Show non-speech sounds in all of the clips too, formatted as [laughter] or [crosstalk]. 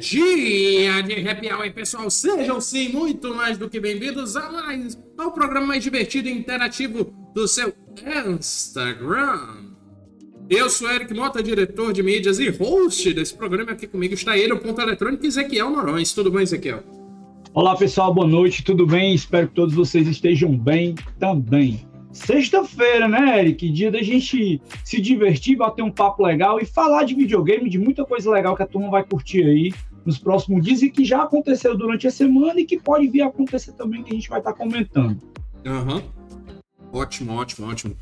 Dia de happy hour, pessoal. Sejam sim muito mais do que bem-vindos a mais ao programa mais divertido e interativo do seu Instagram. Eu sou Eric Mota, diretor de mídias e host desse programa. Aqui comigo está ele, o ponto eletrônico, Ezequiel Norões. Tudo bem, Ezequiel? Olá, pessoal. Boa noite. Tudo bem? Espero que todos vocês estejam bem também. Sexta-feira, né, Eric? Dia da gente se divertir, bater um papo legal e falar de videogame, de muita coisa legal que a turma vai curtir aí nos próximos dias e que já aconteceu durante a semana e que pode vir a acontecer também, que a gente vai estar comentando. Aham. Uhum. Ótimo, ótimo, ótimo.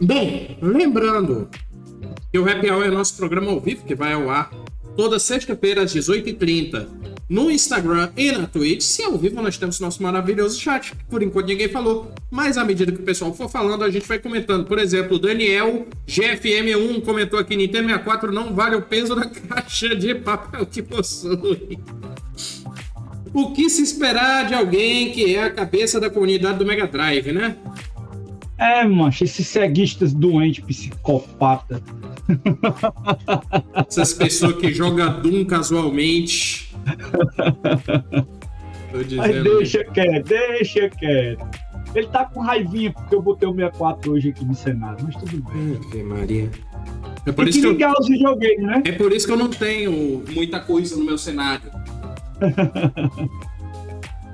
Bem, lembrando que o Happy Hour é nosso programa ao vivo, que vai ao ar toda sexta-feira às 18h30 no Instagram e na Twitch. Se ao vivo nós temos nosso maravilhoso chat, por enquanto ninguém falou, mas à medida que o pessoal for falando, a gente vai comentando. Por exemplo, Daniel GFM1 comentou aqui: Nintendo 64 não vale o peso da [laughs] caixa de papel que possui. O que se esperar de alguém que é a cabeça da comunidade do Mega Drive, né? É, mancha, esses ceguistas doentes, psicopata. [laughs] Essas pessoas que jogam Doom casualmente. Mas deixa quieto, deixa quieto. Ele tá com raivinha porque eu botei o 64 hoje aqui no cenário, mas tudo bem. Ave Maria. É por, isso que, que eu... os videogames, né? é por isso que eu não tenho muita coisa no meu cenário. [laughs]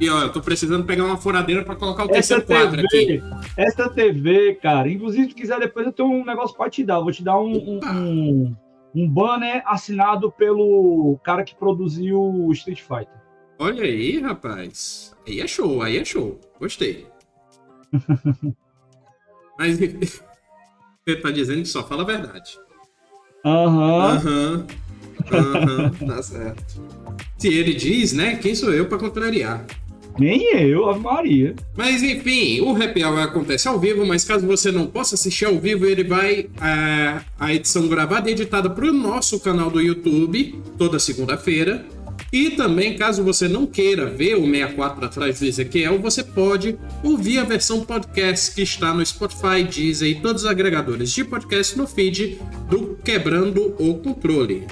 E ó, eu tô precisando pegar uma furadeira para colocar o terceiro TV, quadro aqui. Essa TV, cara, inclusive se quiser depois eu tenho um negócio para te dar. Eu vou te dar um, um, um, um, banner assinado pelo cara que produziu o Street Fighter. Olha aí, rapaz. Aí é show, aí é show. Gostei. [laughs] Mas [laughs] você tá dizendo que só fala a verdade. Aham. Aham. Aham, tá certo. Se ele diz, né? Quem sou eu para contrariar? Nem eu, a Maria. Mas enfim, o Happy Hour acontece ao vivo, mas caso você não possa assistir ao vivo, ele vai a, é, a edição gravada e editada para o nosso canal do YouTube toda segunda-feira. E também, caso você não queira ver o 64 atrás do Ezequiel, você pode ouvir a versão podcast que está no Spotify, Deezer e todos os agregadores de podcast no feed do Quebrando o Controle.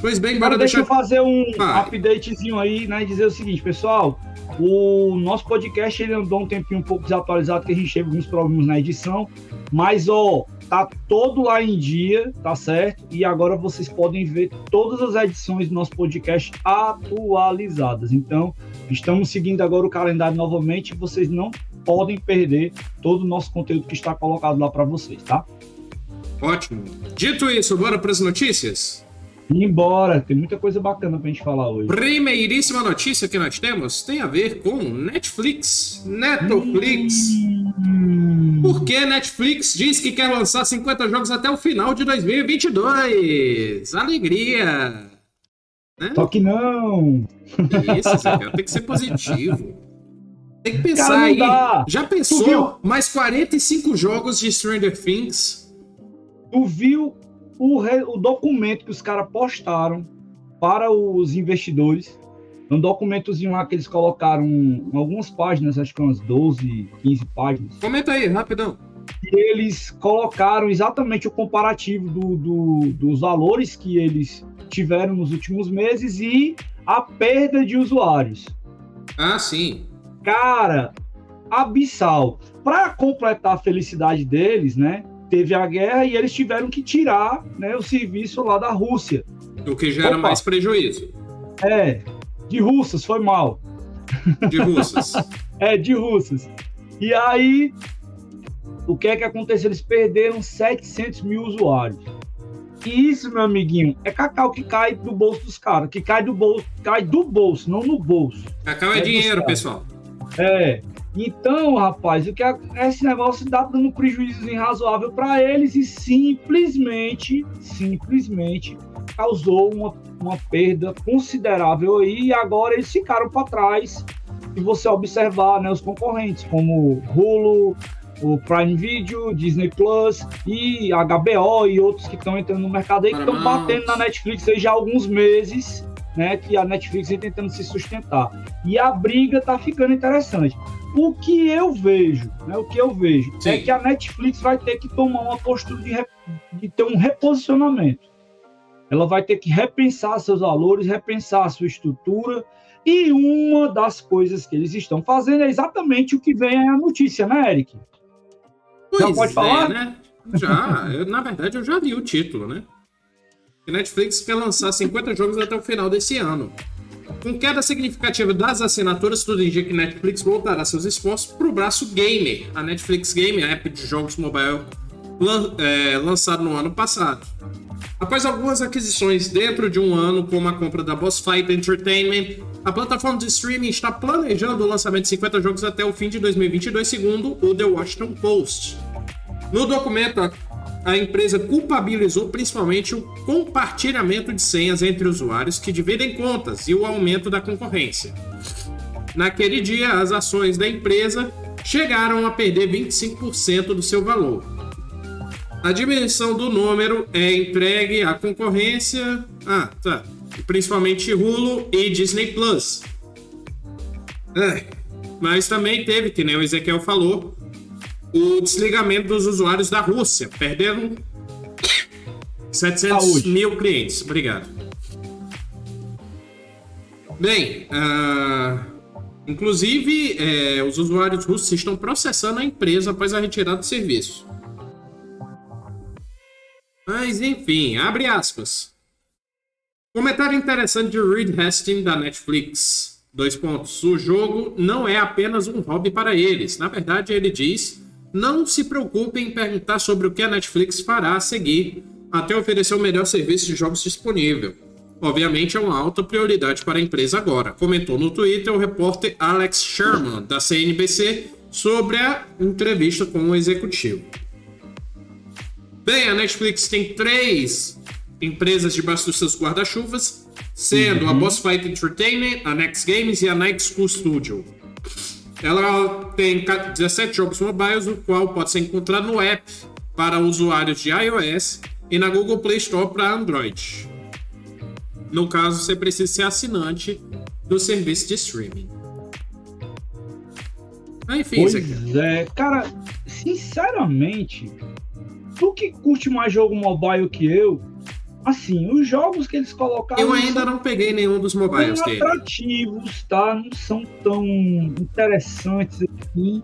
Pois bem, bora deixa deixar... eu fazer um ah. updatezinho aí, né, e dizer o seguinte, pessoal, o nosso podcast ele andou um tempinho um pouco desatualizado, que a gente teve alguns problemas na edição, mas ó, tá todo lá em dia, tá certo? E agora vocês podem ver todas as edições do nosso podcast atualizadas. Então, estamos seguindo agora o calendário novamente, vocês não podem perder todo o nosso conteúdo que está colocado lá para vocês, tá? Ótimo. Dito isso, bora para as notícias? Embora, tem muita coisa bacana pra gente falar hoje. Primeiríssima notícia que nós temos tem a ver com Netflix. Netflix. Hum. Porque Netflix diz que quer lançar 50 jogos até o final de 2022. Alegria! Né? Só que não! Isso, [laughs] tem que ser positivo. Tem que pensar Cara, aí. Dá. Já pensou mais 45 jogos de Stranger Things? Tu viu o, re, o documento que os caras postaram para os investidores. Um documentozinho lá que eles colocaram algumas páginas, acho que umas 12, 15 páginas. Comenta aí, rapidão. E eles colocaram exatamente o comparativo do, do, dos valores que eles tiveram nos últimos meses e a perda de usuários. Ah, sim. Cara, abissal. Para completar a felicidade deles, né? Teve a guerra e eles tiveram que tirar né, o serviço lá da Rússia. O que gera Opa. mais prejuízo. É, de russas, foi mal. De russas. [laughs] é, de russas. E aí, o que é que aconteceu? Eles perderam 700 mil usuários. E isso, meu amiguinho, é cacau que cai do bolso dos caras, que cai do bolso, cai do bolso, não no bolso. Cacau é, é dinheiro, pessoal. É. Então, rapaz, o que é, esse negócio dá dando prejuízo razoável para eles e simplesmente, simplesmente causou uma, uma perda considerável aí e agora eles ficaram para trás. Se você observar, né, os concorrentes como Hulu, o Prime Video, Disney Plus e HBO e outros que estão entrando no mercado aí que estão batendo na Netflix aí já há alguns meses, né, que a Netflix vem tentando se sustentar. E a briga tá ficando interessante. O que eu vejo, né, o que eu vejo é Sim. é que a Netflix vai ter que tomar uma postura de, de ter um reposicionamento. ela vai ter que repensar seus valores, repensar a sua estrutura. E uma das coisas que eles estão fazendo é exatamente o que vem a notícia, né, Eric? Pois já pode é, falar? né? Já, eu, na verdade, eu já li o título, né? A Netflix quer lançar 50 jogos até o final desse ano. Com queda significativa das assinaturas, tudo indica que Netflix voltará seus esforços para o braço gamer. A Netflix Game, a app de jogos mobile lan é, lançado no ano passado. Após algumas aquisições dentro de um ano, como a compra da Boss Fight Entertainment, a plataforma de streaming está planejando o lançamento de 50 jogos até o fim de 2022, segundo o The Washington Post. No documento, a empresa culpabilizou principalmente o compartilhamento de senhas entre usuários que dividem contas e o aumento da concorrência. Naquele dia, as ações da empresa chegaram a perder 25% do seu valor. A dimensão do número é entregue à concorrência. Ah, tá. Principalmente Hulu e Disney Plus. É. Mas também teve, que nem o Ezequiel falou, o desligamento dos usuários da Rússia. Perderam 700 Saúde. mil clientes. Obrigado. Bem, uh, inclusive, é, os usuários russos estão processando a empresa após a retirada do serviço. Mas, enfim, abre aspas. Comentário interessante de Reed Hastings da Netflix. Dois pontos. O jogo não é apenas um hobby para eles. Na verdade, ele diz não se preocupe em perguntar sobre o que a Netflix fará a seguir, até oferecer o melhor serviço de jogos disponível. Obviamente é uma alta prioridade para a empresa agora, comentou no Twitter o repórter Alex Sherman, da CNBC, sobre a entrevista com o executivo. Bem, a Netflix tem três empresas debaixo dos seus guarda-chuvas, sendo uhum. a Boss Fight Entertainment, a Next Games e a Night School Studio. Ela tem 17 jogos mobiles, o qual pode ser encontrado no app para usuários de iOS e na Google Play Store para Android. No caso, você precisa ser assinante do serviço de streaming. Enfim, pois é, cara, sinceramente, tu que curte mais jogo mobile que eu, assim, os jogos que eles colocaram. Eu ainda não peguei nenhum dos mobiles dele. atrativos, tá? Não são tão interessantes assim.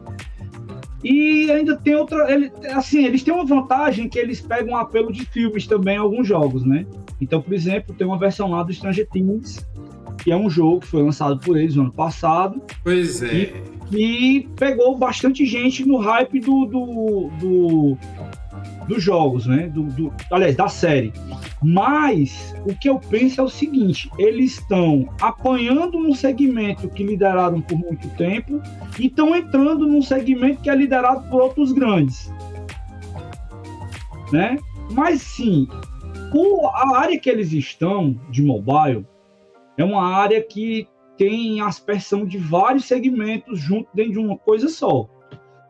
E ainda tem outra. Ele, assim, eles têm uma vantagem que eles pegam um apelo de filmes também alguns jogos, né? Então, por exemplo, tem uma versão lá do Stranger Things, que é um jogo que foi lançado por eles no ano passado. Pois é. E, e pegou bastante gente no hype do, do, do dos jogos, né? Do, do, aliás, da série. Mas o que eu penso é o seguinte: eles estão apanhando num segmento que lideraram por muito tempo e estão entrando num segmento que é liderado por outros grandes. Né? Mas sim, a área que eles estão de mobile é uma área que tem aspersão de vários segmentos junto dentro de uma coisa só.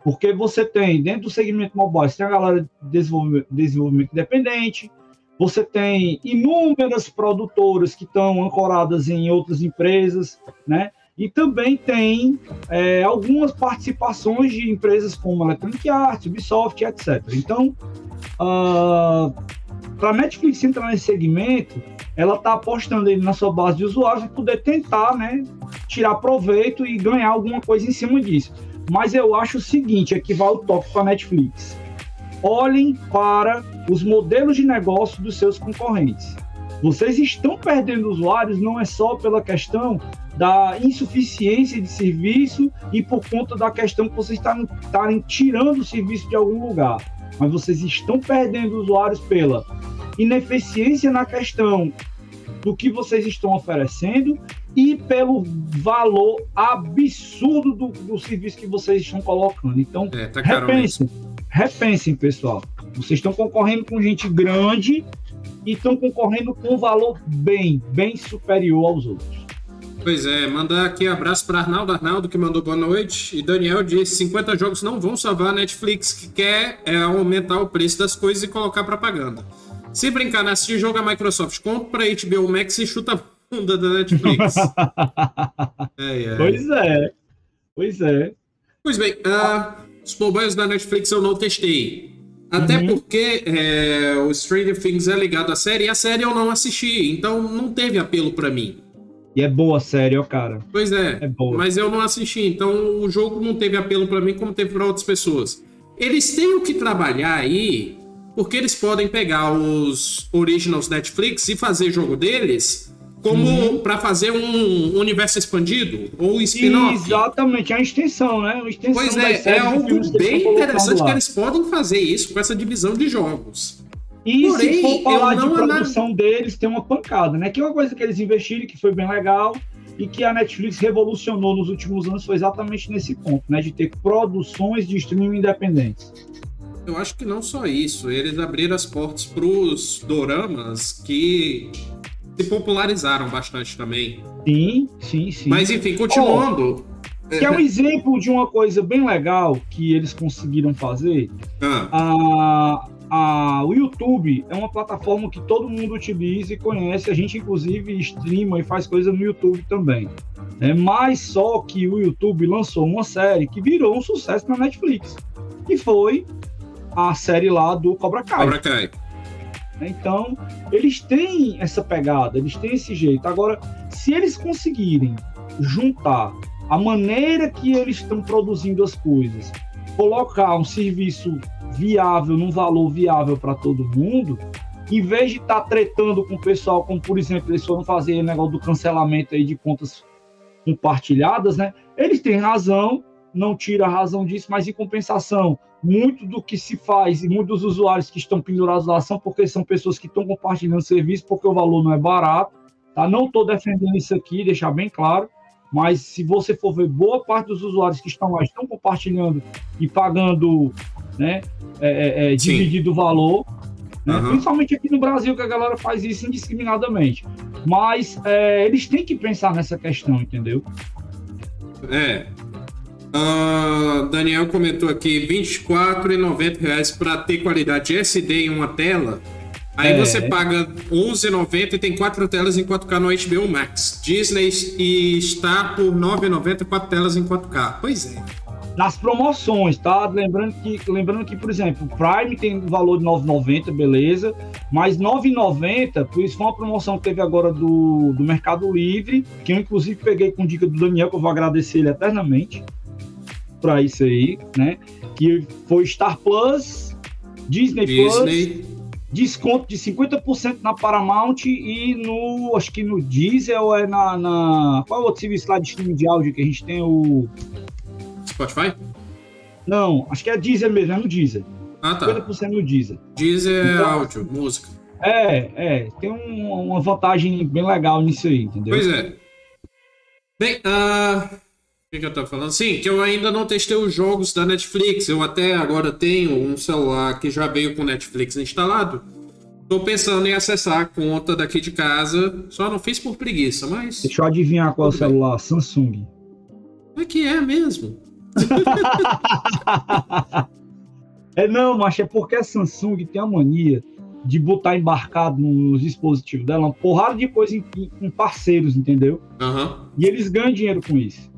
Porque você tem, dentro do segmento mobile, você tem a galera de desenvolvimento, desenvolvimento independente, você tem inúmeras produtoras que estão ancoradas em outras empresas, né? E também tem é, algumas participações de empresas como Electronic Arts, Ubisoft, etc. Então, uh, ah, para a Netflix entrar nesse segmento, ela está apostando na sua base de usuários para poder tentar né, tirar proveito e ganhar alguma coisa em cima disso. Mas eu acho o seguinte, aqui vai o toque para Netflix. Olhem para os modelos de negócio dos seus concorrentes. Vocês estão perdendo usuários não é só pela questão da insuficiência de serviço e por conta da questão que vocês estarem tirando o serviço de algum lugar, mas vocês estão perdendo usuários pela ineficiência na questão do que vocês estão oferecendo e pelo valor absurdo do, do serviço que vocês estão colocando. Então, é, tá repensem, repensem, pessoal. Vocês estão concorrendo com gente grande e estão concorrendo com um valor bem, bem superior aos outros. Pois é, mandar aqui um abraço para Arnaldo Arnaldo, que mandou boa noite. E Daniel disse: 50 jogos não vão salvar a Netflix, que quer é, aumentar o preço das coisas e colocar propaganda. Se brincar nesse jogo, a Microsoft compra a HBO Max e chuta bunda da Netflix. [laughs] é, é. Pois é. Pois é. Pois bem, uh, os mobiles da Netflix eu não testei. Até uhum. porque é, o Stranger Things é ligado à série e a série eu não assisti, então não teve apelo para mim. E é boa a série, ó, cara. Pois é, é boa. mas eu não assisti, então o jogo não teve apelo para mim como teve para outras pessoas. Eles têm o que trabalhar aí, porque eles podem pegar os originals Netflix e fazer jogo deles como para fazer um universo expandido ou spin-off. Exatamente, é uma extensão, né? Uma extensão pois é, é algo bem interessante que eles podem fazer isso com essa divisão de jogos. E Porém, se for falar de produção deles, tem uma pancada, né? Que é uma coisa que eles investiram, que foi bem legal, e que a Netflix revolucionou nos últimos anos foi exatamente nesse ponto, né? De ter produções de streaming independentes. Eu acho que não só isso, eles abriram as portas para os doramas que se popularizaram bastante também. Sim, sim, sim. Mas enfim, continuando. Oh, que é um [laughs] exemplo de uma coisa bem legal que eles conseguiram fazer. Ah. A, a, o YouTube é uma plataforma que todo mundo utiliza e conhece. A gente, inclusive, streama e faz coisa no YouTube também. É, mas só que o YouTube lançou uma série que virou um sucesso na Netflix. Que foi a série lá do Cobra Kai. Cobra Kai. Então, eles têm essa pegada, eles têm esse jeito. Agora, se eles conseguirem juntar a maneira que eles estão produzindo as coisas, colocar um serviço viável, num valor viável para todo mundo, em vez de estar tá tretando com o pessoal, como por exemplo, eles foram fazer o negócio do cancelamento aí de contas compartilhadas, né? Eles têm razão, não tira a razão disso, mas em compensação, muito do que se faz e muitos dos usuários que estão pendurados lá são porque são pessoas que estão compartilhando serviço porque o valor não é barato. Tá? Não estou defendendo isso aqui, deixar bem claro, mas se você for ver, boa parte dos usuários que estão lá estão compartilhando e pagando, né, é, é, é dividido o valor, né? uhum. principalmente aqui no Brasil que a galera faz isso indiscriminadamente. Mas é, eles têm que pensar nessa questão, entendeu? É, Uh, Daniel comentou aqui R$24,90 para ter qualidade SD em uma tela. Aí é. você paga R$11,90 e tem quatro telas em 4K no HBO Max. Disney está por R$9,90 quatro telas em 4K. Pois é. Nas promoções, tá? Lembrando que, lembrando que por exemplo, o Prime tem valor de 9,90, beleza. Mas 9,90, por isso foi uma promoção que teve agora do, do Mercado Livre, que eu inclusive peguei com dica do Daniel, que eu vou agradecer ele eternamente para isso aí, né? Que foi Star Plus, Disney, Disney. Plus, desconto de 50% na Paramount e no, acho que no Diesel é na, na qual é o outro serviço lá de streaming de áudio que a gente tem o Spotify? Não, acho que é Deezer mesmo, é no Deezer. Ah, tá. 50% no Deezer. Deezer é então, áudio, música. É, é, tem um, uma vantagem bem legal nisso aí, entendeu? Pois é. Bem, uh, que, que eu tô falando? Sim, que eu ainda não testei os jogos da Netflix. Eu até agora tenho um celular que já veio com Netflix instalado. Tô pensando em acessar a conta daqui de casa. Só não fiz por preguiça, mas. Deixa eu adivinhar qual o celular. Samsung. É que é mesmo. [laughs] é não, mas é porque a Samsung tem a mania de botar embarcado nos dispositivos dela uma porrada de coisa em, em parceiros, entendeu? Uhum. E eles ganham dinheiro com isso.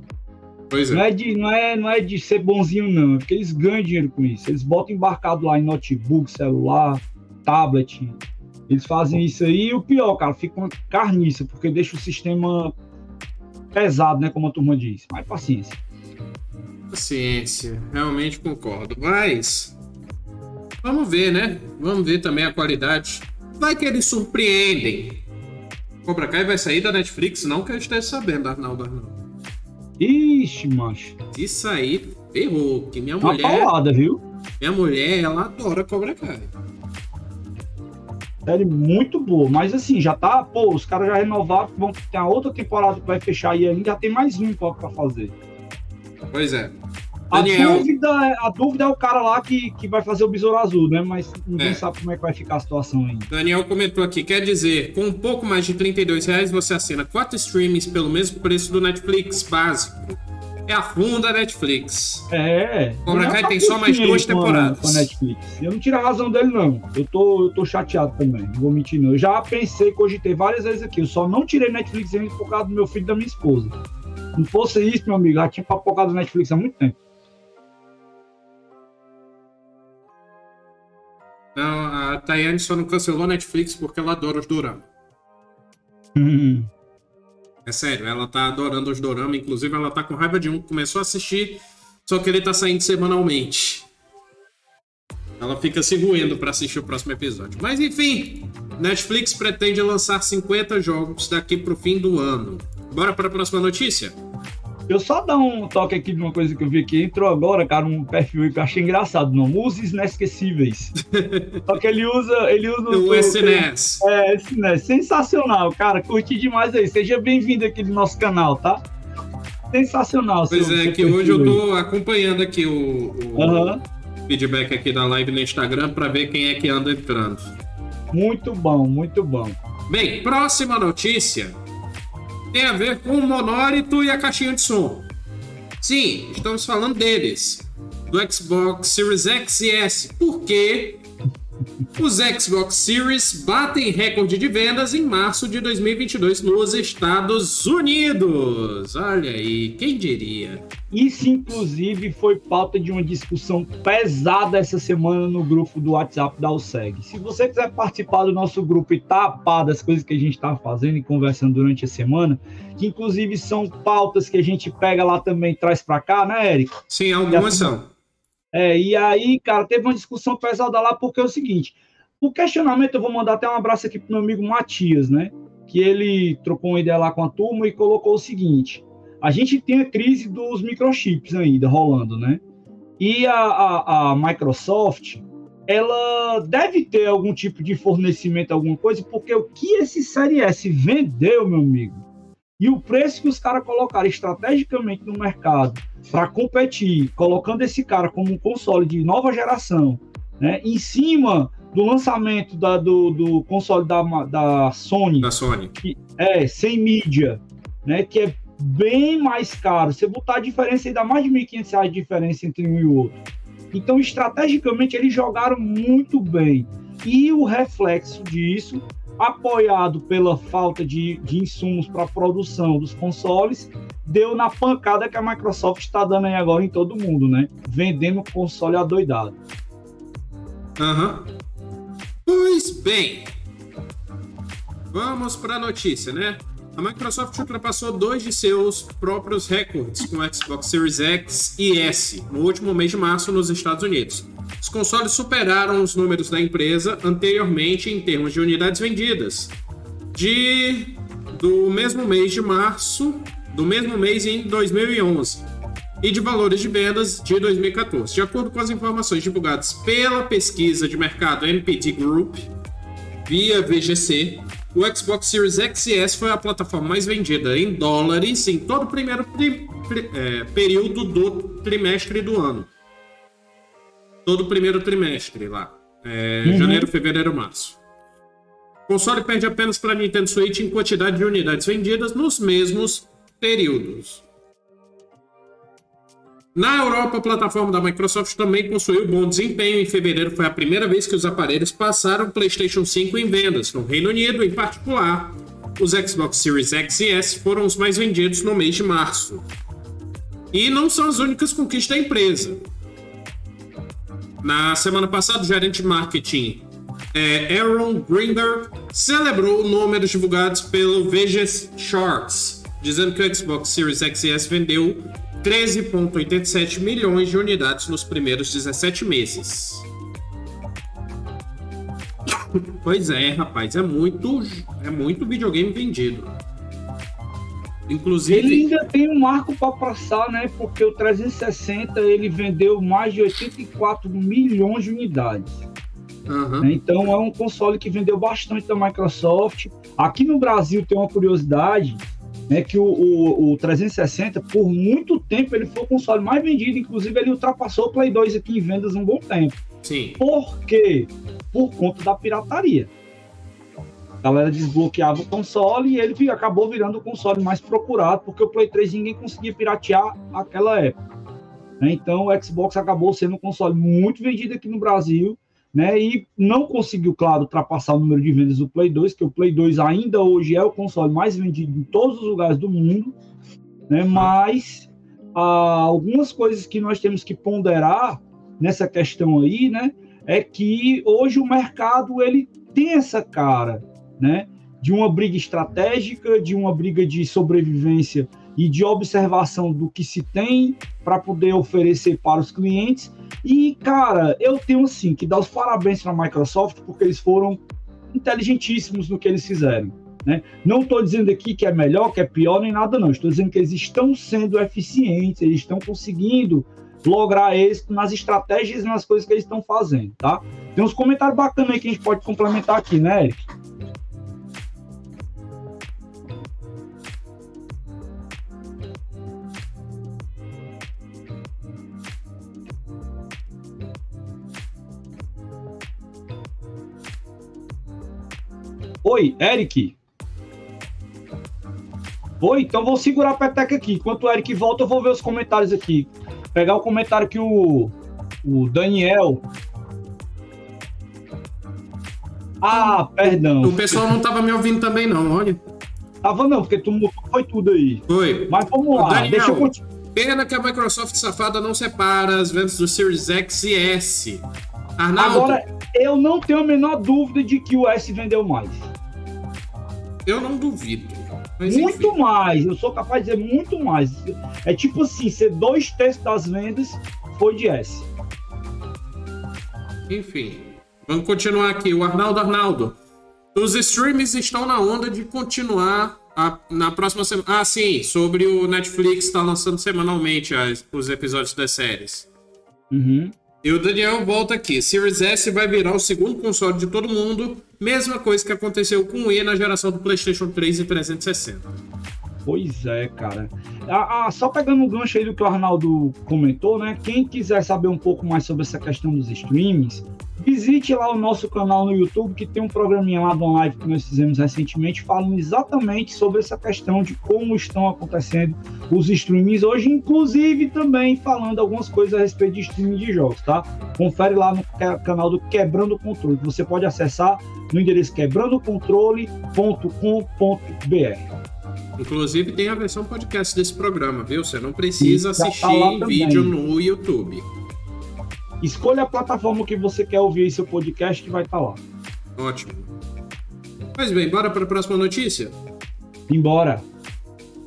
Pois é. Não, é de, não, é, não é de ser bonzinho, não. É porque eles ganham dinheiro com isso. Eles botam embarcado lá em notebook, celular, tablet. Eles fazem isso aí. E o pior, cara, fica uma carniça, porque deixa o sistema pesado, né? Como a turma diz. Mas paciência. Paciência, realmente concordo. Mas. Vamos ver, né? Vamos ver também a qualidade. Vai que eles surpreendem. Cobra Kai vai sair da Netflix, não que eu esteja sabendo, Arnaldo Arnaldo. Ixi, macho. Isso aí ferrou, que minha Uma mulher. Paulada, viu? Minha mulher, ela adora Cobra Kai. Série muito boa, mas assim, já tá, pô, os caras já renovaram, vão ter a outra temporada que vai fechar aí ainda, tem mais um pra fazer. Pois é. Daniel... A, dúvida, é, a dúvida é o cara lá que, que vai fazer o Besouro Azul, né? Mas ninguém é. sabe como é que vai ficar a situação ainda. Daniel comentou aqui, quer dizer, com um pouco mais de 32 reais você assina quatro streams pelo mesmo preço do Netflix básico. É a funda Netflix. É. Cobra Kai tem só mais duas temporadas. Com a Netflix. Eu não tiro a razão dele, não. Eu tô, eu tô chateado também. Não vou mentir, não. Eu já pensei, cogitei várias vezes aqui. Eu só não tirei Netflix por causa do meu filho e da minha esposa. Não fosse isso, meu amigo, já tinha papocado Netflix há muito tempo. Não, a Tayane só não cancelou a Netflix porque ela adora os dorama. Hum. É sério, ela tá adorando os dorama. Inclusive, ela tá com raiva de um que começou a assistir, só que ele tá saindo semanalmente. Ela fica se roendo pra assistir o próximo episódio. Mas enfim, Netflix pretende lançar 50 jogos daqui pro fim do ano. Bora para a próxima notícia? Eu só dar um toque aqui de uma coisa que eu vi aqui. Entrou agora, cara, um perfil que eu achei engraçado. Não, uses inesquecíveis. [laughs] só que ele usa. Ele usa o SNES. É, SNES. Sensacional, cara. Curti demais aí. Seja bem-vindo aqui no nosso canal, tá? Sensacional. Pois seu, é, seu que hoje eu tô acompanhando aqui o, o uhum. feedback aqui da live no Instagram para ver quem é que anda entrando. Muito bom, muito bom. Bem, próxima notícia tem a ver com o monólito e a caixinha de som. Sim, estamos falando deles, do Xbox Series X e S, porque os Xbox Series batem recorde de vendas em março de 2022 nos Estados Unidos. Olha aí, quem diria? Isso, inclusive, foi pauta de uma discussão pesada essa semana no grupo do WhatsApp da USEG. Se você quiser participar do nosso grupo e tapar das coisas que a gente está fazendo e conversando durante a semana, que inclusive são pautas que a gente pega lá também e traz para cá, né, Érico? Sim, algumas são. É, e aí, cara, teve uma discussão pesada lá, porque é o seguinte: o questionamento, eu vou mandar até um abraço aqui pro meu amigo Matias, né? Que ele trocou uma ideia lá com a turma e colocou o seguinte: a gente tem a crise dos microchips ainda rolando, né? E a, a, a Microsoft, ela deve ter algum tipo de fornecimento, alguma coisa, porque o que esse Série S vendeu, meu amigo, e o preço que os caras colocaram estrategicamente no mercado para competir, colocando esse cara como um console de nova geração, né, em cima do lançamento da, do, do console da, da Sony, da Sony. Que, é, sem mídia, né, que é bem mais caro. Você botar a diferença aí, dá mais de R$ 1.500 de diferença entre um e o outro. Então, estrategicamente, eles jogaram muito bem. E o reflexo disso apoiado pela falta de, de insumos para a produção dos consoles, deu na pancada que a Microsoft está dando aí agora em todo mundo, né? Vendendo console adoidado. Aham. Uhum. Pois bem, vamos para a notícia, né? A Microsoft ultrapassou dois de seus próprios recordes com o Xbox Series X e S no último mês de março nos Estados Unidos. Os consoles superaram os números da empresa anteriormente em termos de unidades vendidas, de do mesmo mês de março, do mesmo mês em 2011, e de valores de vendas de 2014. De acordo com as informações divulgadas pela pesquisa de mercado NPD Group via VGC, o Xbox Series X e S foi a plataforma mais vendida em dólares em todo o primeiro pri, pri, é, período do trimestre do ano. Todo o primeiro trimestre lá. É, uhum. Janeiro, fevereiro, março. O console perde apenas para Nintendo Switch em quantidade de unidades vendidas nos mesmos períodos. Na Europa, a plataforma da Microsoft também possuiu bom desempenho. Em fevereiro foi a primeira vez que os aparelhos passaram PlayStation 5 em vendas. No Reino Unido, em particular, os Xbox Series X e S foram os mais vendidos no mês de março. E não são as únicas conquistas da empresa. Na semana passada, o gerente de marketing é, Aaron Greenberg celebrou números divulgados pelo Vegas Charts, dizendo que o Xbox Series X e S vendeu 13,87 milhões de unidades nos primeiros 17 meses. [laughs] Pois é, rapaz, é muito, é muito videogame vendido. Inclusive. Ele ainda tem um marco para passar, né? Porque o 360 ele vendeu mais de 84 milhões de unidades. Uhum. Então é um console que vendeu bastante da Microsoft. Aqui no Brasil tem uma curiosidade né, que o, o, o, 360, por muito tempo, ele foi o console mais vendido, inclusive ele ultrapassou o Play 2 aqui em vendas um bom tempo. Sim. Por quê? Por conta da pirataria. A galera desbloqueava o console e ele acabou virando o console mais procurado, porque o Play 3 ninguém conseguia piratear naquela época. Né? Então o Xbox acabou sendo um console muito vendido aqui no Brasil né? E não conseguiu, claro, ultrapassar o número de vendas do Play 2, que o Play 2 ainda hoje é o console mais vendido em todos os lugares do mundo, né? Mas ah, algumas coisas que nós temos que ponderar nessa questão aí, né? é que hoje o mercado ele tem essa cara, né? De uma briga estratégica, de uma briga de sobrevivência e de observação do que se tem para poder oferecer para os clientes. E, cara, eu tenho assim que dar os parabéns para a Microsoft porque eles foram inteligentíssimos no que eles fizeram. Né? Não estou dizendo aqui que é melhor, que é pior, nem nada, não. Estou dizendo que eles estão sendo eficientes, eles estão conseguindo lograr êxito nas estratégias e nas coisas que eles estão fazendo, tá? Tem uns comentários bacanas aí que a gente pode complementar aqui, né, Eric? Oi, Eric. Oi, então vou segurar a peteca aqui. Enquanto o Eric volta, eu vou ver os comentários aqui. Pegar o comentário que o, o Daniel. Ah, perdão. O pessoal não estava me ouvindo também, não, olha. Tava não, porque tu foi tudo aí. Foi. Mas vamos lá, Daniel, deixa eu continuar. Pena que a Microsoft safada não separa as vendas do Series X e S. Arnaldo, Agora, eu não tenho a menor dúvida de que o S vendeu mais. eu não duvido. Muito enfim. mais, eu sou capaz de dizer muito mais. É tipo assim, ser dois terços das vendas foi de S. Enfim, vamos continuar aqui. O Arnaldo Arnaldo. Os streams estão na onda de continuar a- na próxima semana. Ah, sim, sobre o Netflix está lançando semanalmente as- os episódios das séries. Uhum. E o Daniel volta aqui. Series S vai virar o segundo console de todo mundo. Mesma coisa que aconteceu com o E na geração do PlayStation 3 e 360. Pois é, cara. Ah, ah, só pegando o gancho aí do que o Arnaldo comentou, né? Quem quiser saber um pouco mais sobre essa questão dos streamings, visite lá o nosso canal no YouTube, que tem um programinha lá uma live que nós fizemos recentemente, falando exatamente sobre essa questão de como estão acontecendo os streamings hoje, inclusive também falando algumas coisas a respeito de streaming de jogos, tá? Confere lá no ca- canal do Quebrando o Controle, você pode acessar no endereço quebrandocontrole.com.br. Inclusive tem a versão podcast desse programa, viu? Você não precisa tá assistir em também. vídeo no YouTube. Escolha a plataforma que você quer ouvir seu podcast que vai estar lá. Ótimo. Pois bem, bora para a próxima notícia? Embora.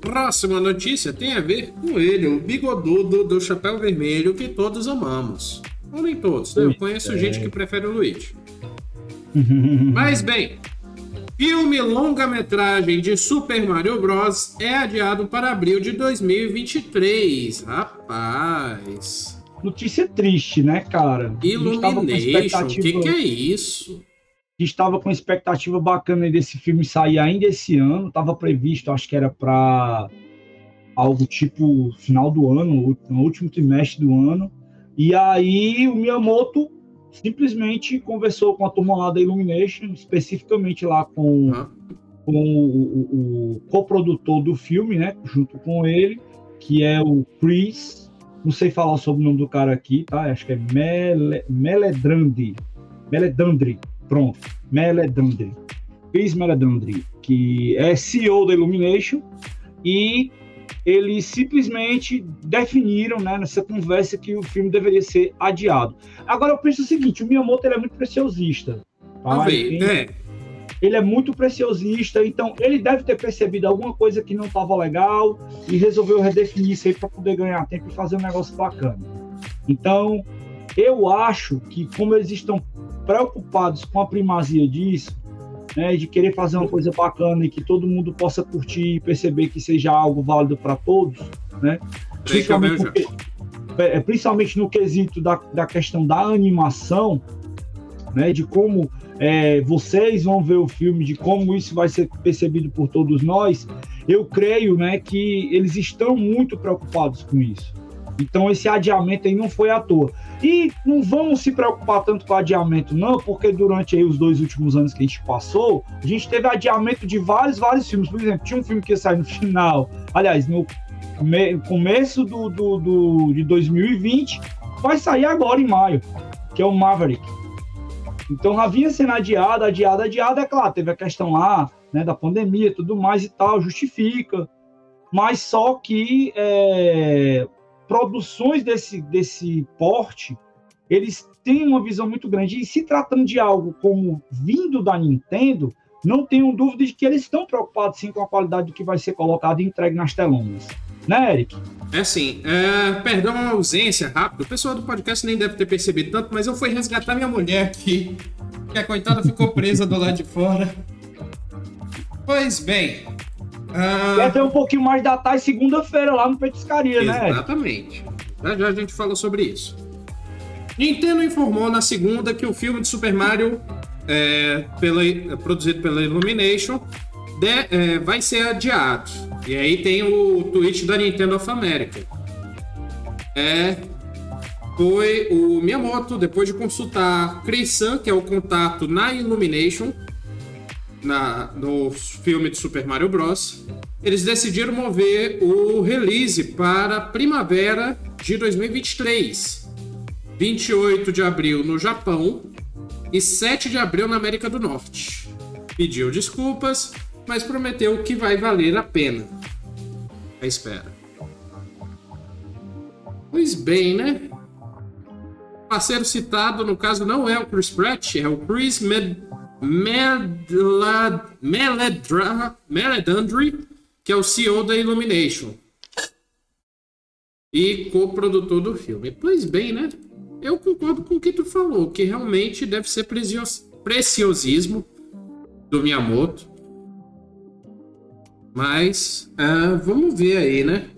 Próxima notícia tem a ver com ele, o bigodudo do chapéu vermelho que todos amamos. Ou nem todos, né? Eu conheço é. gente que prefere o Luigi. [laughs] Mas bem, filme longa-metragem de Super Mario Bros. é adiado para abril de 2023. Rapaz. Notícia triste, né, cara? Illumination, o que, que é isso? gente estava com expectativa bacana desse filme sair ainda esse ano. Tava previsto, acho que era para algo tipo final do ano, no último trimestre do ano. E aí o Miyamoto simplesmente conversou com a turma lá da Illumination, especificamente lá com, com o, o- o coprodutor do filme, né? Junto com ele, que é o Chris. Não sei falar o sobrenome do cara aqui, tá? Acho que é Mele, Meledrandi. Meledandri. Pronto. Meledandri. Chris Meledandri, que é CEO da Illumination. E eles simplesmente definiram, né, nessa conversa, que o filme deveria ser adiado. Agora, eu penso o seguinte: o Miyamoto ele é muito preciosista. tá? Ele ver. tem- É, ele é muito preciosista, então ele deve ter percebido alguma coisa que não estava legal e resolveu redefinir isso aí para poder ganhar tempo e fazer um negócio bacana. Então, eu acho que como eles estão preocupados com a primazia disso, né, de querer fazer uma coisa bacana e que todo mundo possa curtir e perceber que seja algo válido para todos, né? Principalmente, porque- é, principalmente no quesito da, da questão da animação, né, de como é, vocês vão ver o filme, de como isso vai ser percebido por todos nós, eu creio né, que eles estão muito preocupados com isso. Então esse adiamento aí não foi à toa. E não vamos se preocupar tanto com o adiamento, não, porque durante aí os dois últimos anos que a gente passou, a gente teve adiamento de vários, vários filmes. Por exemplo, tinha um filme que ia sair no final, aliás, no come- começo do, do, do- de 2020, vai sair agora em maio, que é o Maverick. Então já vinha sendo adiado, adiado, adiado, é claro, teve a questão lá, né, da pandemia, tudo mais e tal, justifica. Mas só que é, produções desse, desse porte, eles tem uma visão muito grande. E se tratando de algo como vindo da Nintendo, não tenho dúvida de que eles estão preocupados sim com a qualidade do que vai ser colocado e entregue nas telonas. Né, Eric? É assim, é, perdão a ausência, rápido. O pessoal do podcast nem deve ter percebido tanto, mas eu fui resgatar minha mulher aqui, que a coitada ficou presa do lado de fora. Pois bem. Quer ter um pouquinho mais da tarde segunda-feira lá no Petiscaria, né? Exatamente. Já já a gente fala sobre isso. Nintendo informou na segunda que o filme de Super Mario, é, pela, produzido pela Illumination, de, é, vai ser adiado. E aí tem o tweet da Nintendo of America. É, foi o Miyamoto, depois de consultar Chris Sun, que é o contato na Illumination, na, no filme de Super Mario Bros., eles decidiram mover o release para primavera de 2023. 28 de abril no Japão e 7 de abril na América do Norte. Pediu desculpas, mas prometeu que vai valer a pena. A espera. Pois bem, né? O parceiro citado, no caso, não é o Chris Pratt, é o Chris Med Meledandri, que é o CEO da Illumination e co-produtor do filme. Pois bem, né? Eu concordo com o que tu falou, que realmente deve ser preciosismo do Miyamoto. Mas uh, vamos ver aí, né?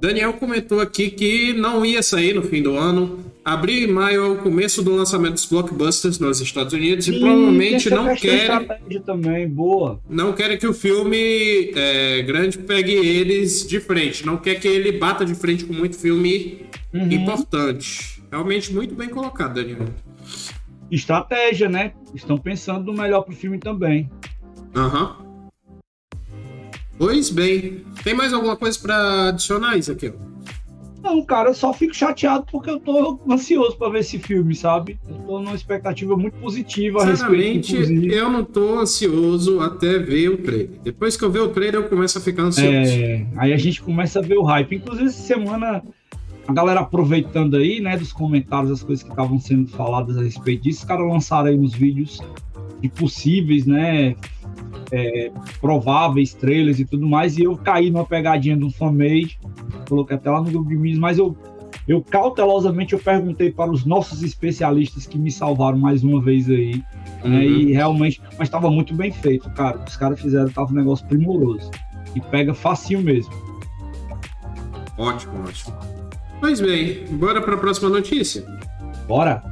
Daniel comentou aqui que não ia sair no fim do ano. Abril e maio é o começo do lançamento dos blockbusters nos Estados Unidos Sim, e provavelmente não querem. também, boa. Não querem que o filme é, grande pegue eles de frente. Não quer que ele bata de frente com muito filme uhum. importante. Realmente muito bem colocado, Daniel. Estratégia, né? Estão pensando no melhor pro filme também. Aham. Uhum. Pois bem. Tem mais alguma coisa para adicionar, isso aqui? Não, cara, eu só fico chateado porque eu tô ansioso para ver esse filme, sabe? Eu tô numa expectativa muito positiva a respeito. eu não tô ansioso até ver o trailer. Depois que eu ver o trailer, eu começo a ficar ansioso. É, aí a gente começa a ver o hype. Inclusive, essa semana, a galera aproveitando aí, né, dos comentários, as coisas que estavam sendo faladas a respeito disso, os caras lançaram aí uns vídeos de possíveis, né, é, prováveis trailers e tudo mais, e eu caí numa pegadinha do fanmade, coloquei até lá no grupo de mídias, mas eu, eu cautelosamente eu perguntei para os nossos especialistas que me salvaram mais uma vez aí, né, uhum. né, e realmente, mas estava muito bem feito, cara, os caras fizeram, tava um negócio primoroso, e pega facinho mesmo. Ótimo, ótimo. Pois bem, bora para a próxima notícia? Bora!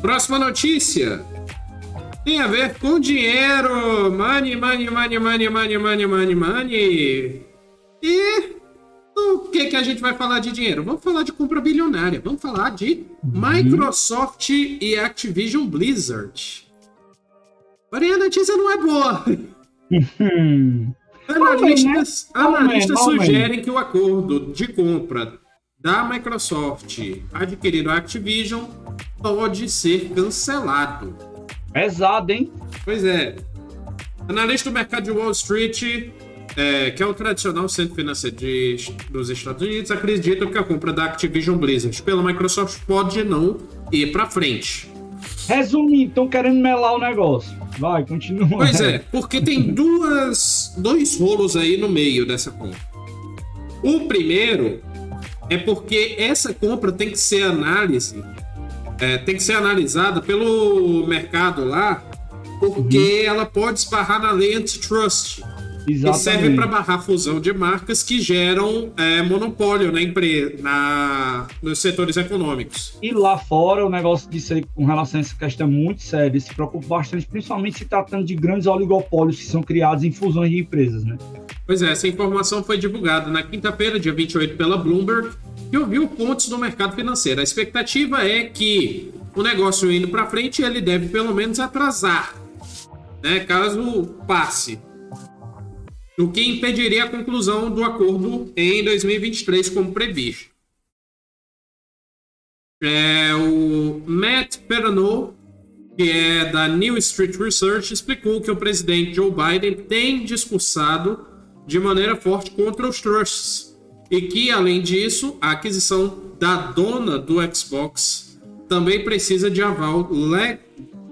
Próxima notícia tem a ver com dinheiro. Money, money, money, money, money, money, money, money. E o que, que a gente vai falar de dinheiro? Vamos falar de compra bilionária. Vamos falar de uhum. Microsoft e Activision Blizzard. Porém, a notícia não é boa. [laughs] Analistas, analistas sugerem que o acordo de compra da Microsoft adquirindo a Activision pode ser cancelado. Pesado, hein? Pois é. Analista do mercado de Wall Street, é, que é o tradicional centro financeiro de, dos Estados Unidos, acredita que a compra da Activision Blizzard pela Microsoft pode não ir para frente. Resumindo, estão querendo melar o negócio. Vai, continua. Pois é, [laughs] porque tem duas, dois rolos aí no meio dessa compra. O primeiro é porque essa compra tem que ser análise é, tem que ser analisada pelo mercado lá, porque uhum. ela pode esbarrar na lei antitrust. Exatamente. Que serve para barrar fusão de marcas que geram é, monopólio na empresa, na, nos setores econômicos. E lá fora, o negócio disso aí, com relação a essa questão é muito sério. Se preocupa bastante, principalmente se tratando de grandes oligopólios que são criados em fusões de empresas, né? Pois é, essa informação foi divulgada na quinta-feira, dia 28, pela Bloomberg, que ouviu pontos do mercado financeiro. A expectativa é que o negócio indo para frente ele deve pelo menos atrasar, né, caso passe. O que impediria a conclusão do acordo em 2023 como previsto. É, o Matt Perano, que é da New Street Research, explicou que o presidente Joe Biden tem discursado de maneira forte contra os trusts e que, além disso, a aquisição da dona do Xbox também precisa de aval le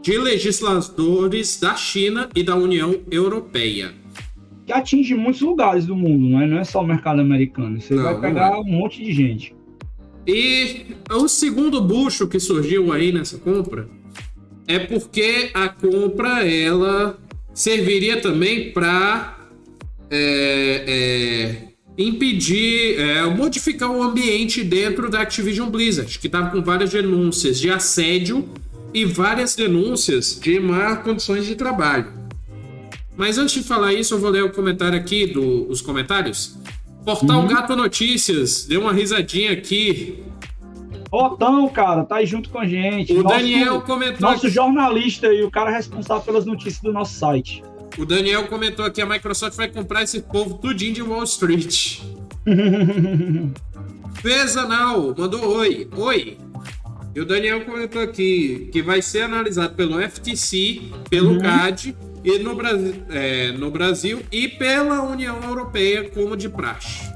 de legisladores da China e da União Europeia. Que atinge muitos lugares do mundo, não é, não é só o mercado americano. Você Não, vai pegar é. um monte de gente. E o segundo bucho que surgiu aí nessa compra é porque a compra ela serviria também para impedir, é, modificar o ambiente dentro da Activision Blizzard, que estava com várias denúncias de assédio e várias denúncias de má condições de trabalho. Mas antes de falar isso, eu vou ler o comentário aqui dos comentários. Portal Gato Notícias deu uma risadinha aqui. Otão, cara, tá aí junto com a gente. O Nosso- Daniel comentou Nosso jornalista e o cara responsável pelas notícias do nosso site. O Daniel comentou aqui a Microsoft vai comprar esse povo tudinho de Wall Street. [laughs] Vezanal mandou oi. Oi. E o Daniel comentou aqui que vai ser analisado pelo FTC, pelo Uhum. CAD e no Brasil, é, no Brasil e pela União Europeia como de praxe.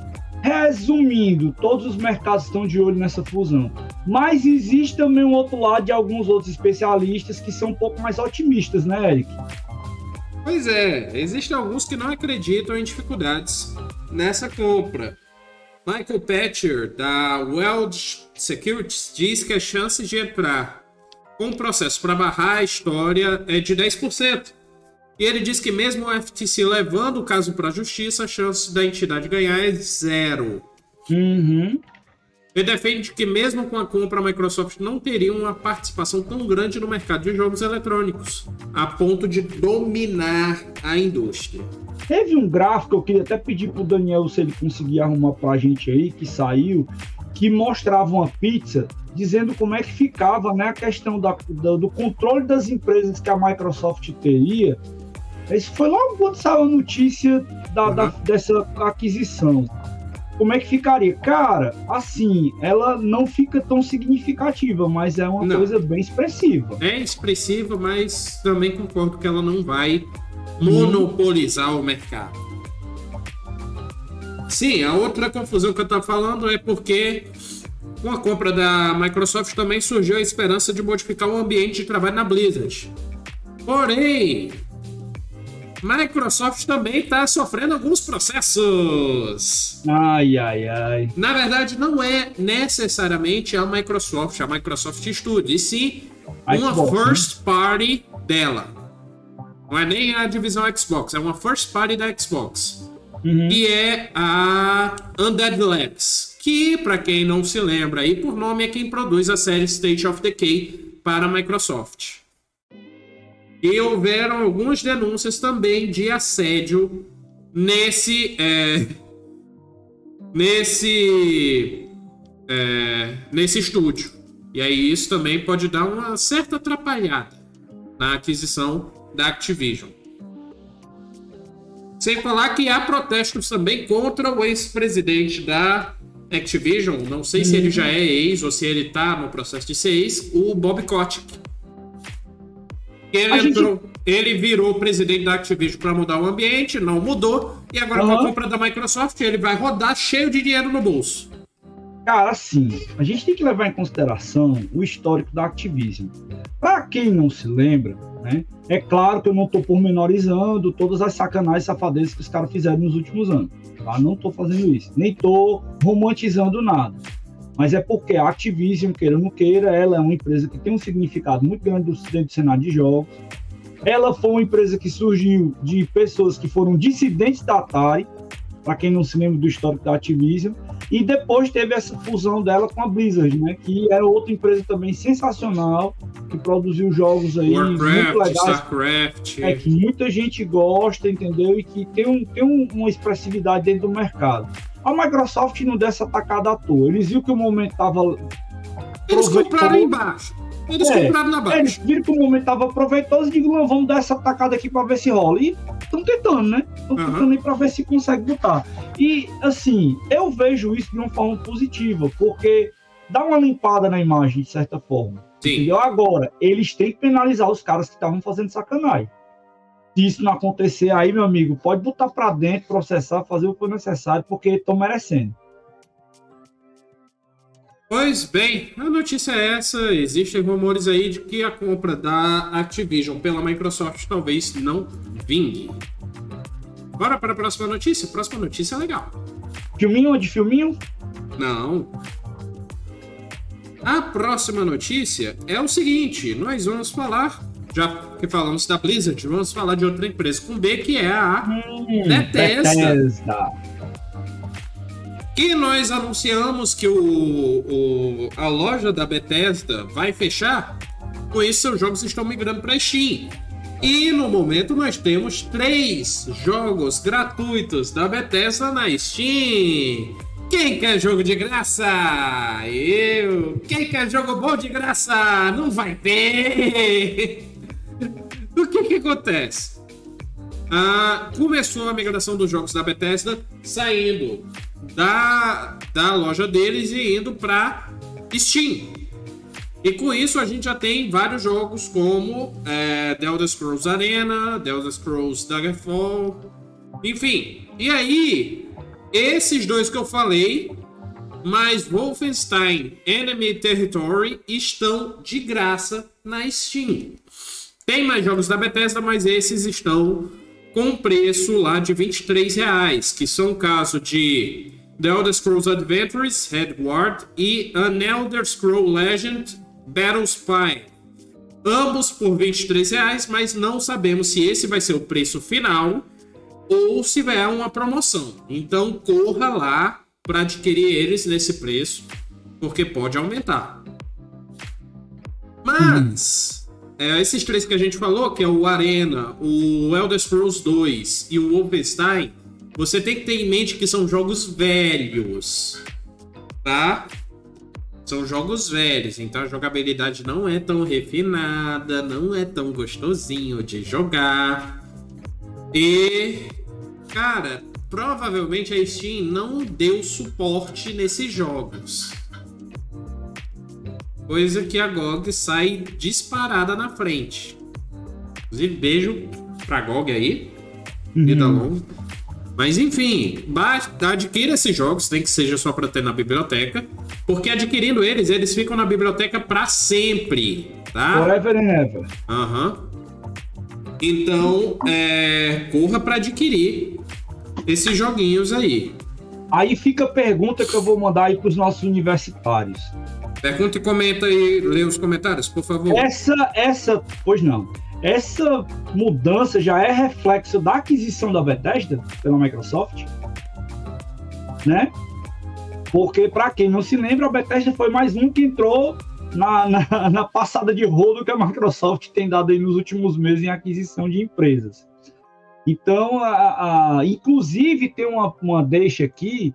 Resumindo, todos os mercados estão de olho nessa fusão. Mas existe também um outro lado de alguns outros especialistas que são um pouco mais otimistas, né, Eric? Pois é, existem alguns que não acreditam em dificuldades nessa compra. Michael Patcher, da Weld Securities, diz que a chance de entrar com o processo para barrar a história é de 10%. E ele diz que mesmo o FTC levando o caso para a justiça, a chance da entidade ganhar é zero. Uhum. Ele defende que mesmo com a compra, a Microsoft não teria uma participação tão grande no mercado de jogos eletrônicos, a ponto de dominar a indústria. Teve um gráfico, eu queria até pedir pro Daniel se ele conseguir arrumar pra gente aí, que saiu, que mostrava uma pizza dizendo como é que ficava né, a questão da- da- do controle das empresas que a Microsoft teria. Isso foi logo quando saiu a notícia da- da- dessa aquisição. Como é que ficaria? Cara, assim, ela não fica tão significativa, mas é uma Não. coisa bem expressiva. É expressiva, mas também concordo que ela não vai monopolizar o mercado. Sim, a outra confusão que eu estou falando é porque com a compra da Microsoft também surgiu a esperança de modificar o ambiente de trabalho na Blizzard. Porém, Microsoft também está sofrendo alguns processos. Ai, ai, ai. Na verdade, não é necessariamente a Microsoft, a Microsoft Studio, e sim uma Xbox, né? first party dela. Não é nem a divisão Xbox, é uma first party da Xbox. Uhum. Que é a Undead Labs. Que, para quem não se lembra aí, por nome é quem produz a série State of Decay para a Microsoft. E houveram algumas denúncias também de assédio nesse. é, nesse. é, nesse estúdio. E aí isso também pode dar uma certa atrapalhada na aquisição da Activision. Sem falar que há protestos também contra o ex-presidente da Activision. Não sei se ele já é ex ou se ele tá no processo de ser ex, o Bob Kotick. Ele, gente- entrou, ele virou presidente da Activision para mudar o ambiente, não mudou. E agora com a compra da Microsoft, ele vai rodar cheio de dinheiro no bolso. Cara, assim, a gente tem que levar em consideração o histórico da Activision. Para quem não se lembra, né? É claro que eu não estou pormenorizando todas as sacanagens e safadezas que os caras fizeram nos últimos anos. Tá? Não estou fazendo isso. Nem estou romantizando nada. Mas é porque a Activision, queira ou não queira, ela é uma empresa que tem um significado muito grande dentro do cenário de jogos. Ela foi uma empresa que surgiu de pessoas que foram dissidentes da Atari, para quem não se lembra do histórico da Activision, e depois teve essa fusão dela com a Blizzard, né? Que era outra empresa também sensacional, que produziu jogos aí muito Warcraft, legais, StarCraft. é, que muita gente gosta, entendeu? E que tem, um, tem um- uma expressividade dentro do mercado. A Microsoft não deu essa atacada à toa. Eles viram que o momento estava. Eles compraram embaixo. Eles É, compraram na Eles viram que o momento estava proveitoso e não, vamos dar essa atacada aqui para ver se rola. E estão tentando, né? Estão Aham. tentando para ver se consegue botar. E, assim, eu vejo isso de uma forma positiva, porque dá uma limpada na imagem, de certa forma. Sim. Entendeu? Agora, eles têm que penalizar os caras que estavam fazendo sacanagem. Se isso não acontecer aí, meu amigo, pode botar para dentro, processar, fazer o que for necessário, porque estão merecendo. Pois bem, a notícia é essa. Existem rumores aí de que a compra da Activision pela Microsoft talvez não vingue. Bora para a próxima notícia? Próxima notícia é legal. Filminho de filminho? Não. A próxima notícia é o seguinte: nós vamos falar, já que falamos da Blizzard, vamos falar de outra empresa com B, que é a hum, Bethesda. Bethesda. E nós anunciamos que o, o, a loja da Bethesda vai fechar, com isso seus jogos estão migrando para Steam. E no momento nós temos três jogos gratuitos da Bethesda na Steam. Quem quer jogo de graça? Eu. Quem quer jogo bom de graça? Não vai ter. [laughs] o que que acontece? Ah, começou a migração dos jogos da Bethesda saindo da, da loja deles e indo para Steam. E com isso a gente já tem vários jogos como é, The Elder Scrolls Arena, The Elder Scrolls Daggerfall, enfim. E aí, esses dois que eu falei, mais Wolfenstein Enemy Territory estão de graça na Steam. Tem mais jogos da Bethesda, mas esses estão com preço lá de 23 reais, que são o caso de The Elder Scrolls Adventures, Headward e An Elder Scroll Legend, Battle Spy. Ambos por 23 reais, mas não sabemos se esse vai ser o preço final ou se vai uma promoção. Então corra lá para adquirir eles nesse preço, porque pode aumentar. Mas é, esses três que a gente falou, que é o Arena, o Elder Scrolls 2 e o Wolfenstein, você tem que ter em mente que são jogos velhos, tá? São jogos velhos, então a jogabilidade não é tão refinada, não é tão gostosinho de jogar. E, cara, provavelmente a Steam não deu suporte nesses jogos. Coisa que a GOG sai disparada na frente. Inclusive, beijo pra GOG aí. Vida uhum. longa. Mas enfim, adquira esses jogos, tem que seja só para ter na biblioteca, porque adquirindo eles, eles ficam na biblioteca para sempre, tá? Forever and ever. Aham. Uhum. Então, é, corra para adquirir esses joguinhos aí. Aí fica a pergunta que eu vou mandar aí para os nossos universitários. Pergunta e comenta aí, lê os comentários, por favor. Essa, essa, pois não. Essa mudança já é reflexo da aquisição da Bethesda pela Microsoft, né? Porque, para quem não se lembra, a Bethesda foi mais um que entrou na, na, [laughs] na, passada de rolo que a Microsoft tem dado aí nos últimos meses em aquisição de empresas. Então, a, a, inclusive, tem uma, uma deixa aqui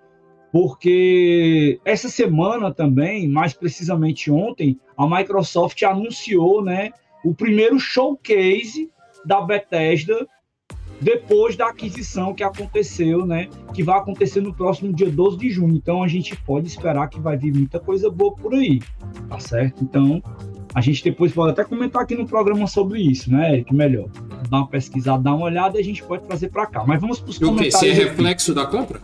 porque essa semana também, mais precisamente ontem, a Microsoft anunciou, né, o primeiro showcase da Bethesda depois da aquisição que aconteceu, né, que vai acontecer no próximo dia 12 de junho. Então a gente pode esperar que vai vir muita coisa boa por aí, tá certo? Então a gente depois pode até comentar aqui no programa sobre isso, né, Eric? Melhor. Dar uma pesquisada, dar uma olhada e a gente pode trazer para cá. Mas vamos para os comentários. O que? Se é reflexo aqui. da compra?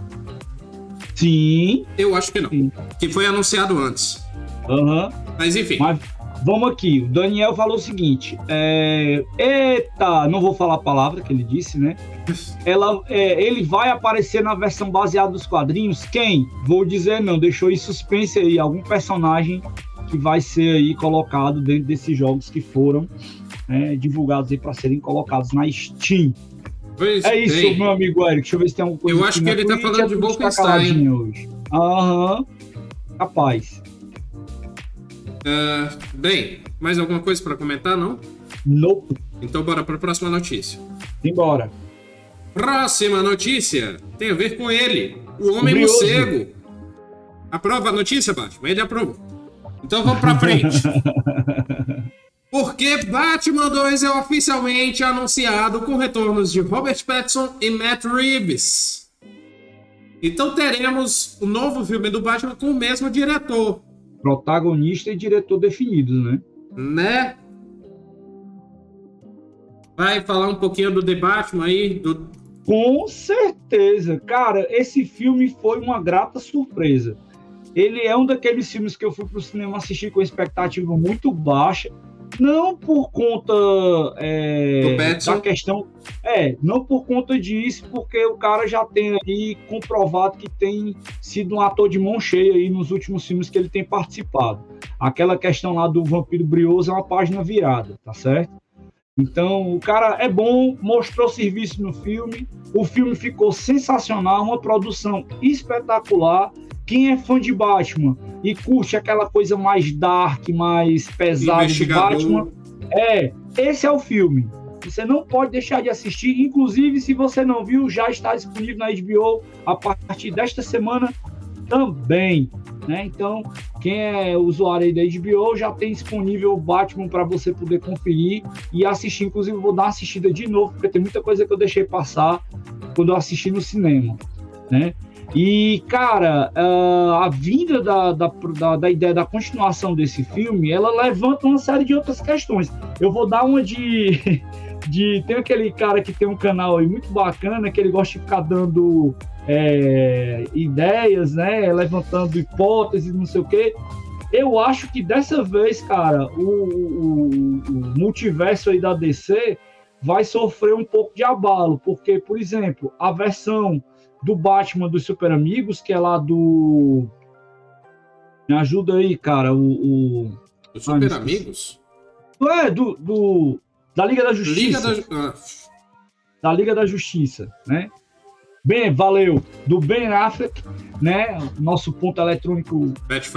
Sim. Eu acho que não. Sim. Que foi anunciado antes. Aham. Uhum. Mas enfim. Mas vamos aqui. O Daniel falou o seguinte: é... Eita, não vou falar a palavra que ele disse, né? [laughs] Ela, é, ele vai aparecer na versão baseada dos quadrinhos? Quem? Vou dizer não, deixou em suspense aí algum personagem que vai ser aí colocado dentro desses jogos que foram é, divulgados aí para serem colocados na Steam. Pois é isso, meu amigo Eric. Deixa eu ver se tem alguma coisa. Eu acho que ele tá falando de Wolfenstein. Hoje. Aham. Capaz. Uh, bem, mais alguma coisa para comentar, não? Nope. Então bora para a próxima notícia. Embora. Próxima notícia tem a ver com ele, o Homem Morcego. Aprova a notícia, Batman? Ele aprovou. Então vamos para frente. [laughs] Porque Batman 2 é oficialmente anunciado com retornos de Robert Pattinson e Matt Reeves. Então teremos o novo filme do Batman com o mesmo diretor. Protagonista e diretor definidos, né? Né? Vai falar um pouquinho do The Batman aí? Do... Com certeza. Cara, esse filme foi uma grata surpresa. ele é um daqueles filmes que eu fui pro cinema assistir com expectativa muito baixa, não por conta é, da questão, é, não por conta disso, porque o cara já tem aí comprovado que tem sido um ator de mão cheia aí nos últimos filmes que ele tem participado. Aquela questão lá do vampiro brioso é uma página virada, tá certo? Então, o cara é bom, mostrou serviço no filme, o filme ficou sensacional, uma produção espetacular. Quem é fã de Batman e curte aquela coisa mais dark, mais pesada de Batman, é, esse é o filme. Você não pode deixar de assistir. Inclusive, se você não viu, já está disponível na HBO a partir desta semana também. Né? Então, quem é usuário aí da HBO já tem disponível o Batman para você poder conferir e assistir. Inclusive, vou dar uma assistida de novo, porque tem muita coisa que eu deixei passar quando eu assisti no cinema. Né? E, cara, a vinda da, da, da, da, ideia da continuação desse filme, ela levanta uma série de outras questões. Eu vou dar uma de. [laughs] de tem aquele cara que tem um canal aí muito bacana, que ele gosta de ficar dando é, ideias, né? Levantando hipóteses, não sei o quê. Eu acho que dessa vez, cara, o, o, o, multiverso aí da DC vai sofrer um pouco de abalo, porque, por exemplo, a versão do Batman dos Super Amigos, que é lá do. Me ajuda aí, cara, o. o... Dos Super ah, Amigos? É, do, do. Da Liga da Justiça. Liga da... Ah. da Liga da Justiça, né? Bem, valeu. Do Ben Affleck, né? Nosso ponto eletrônico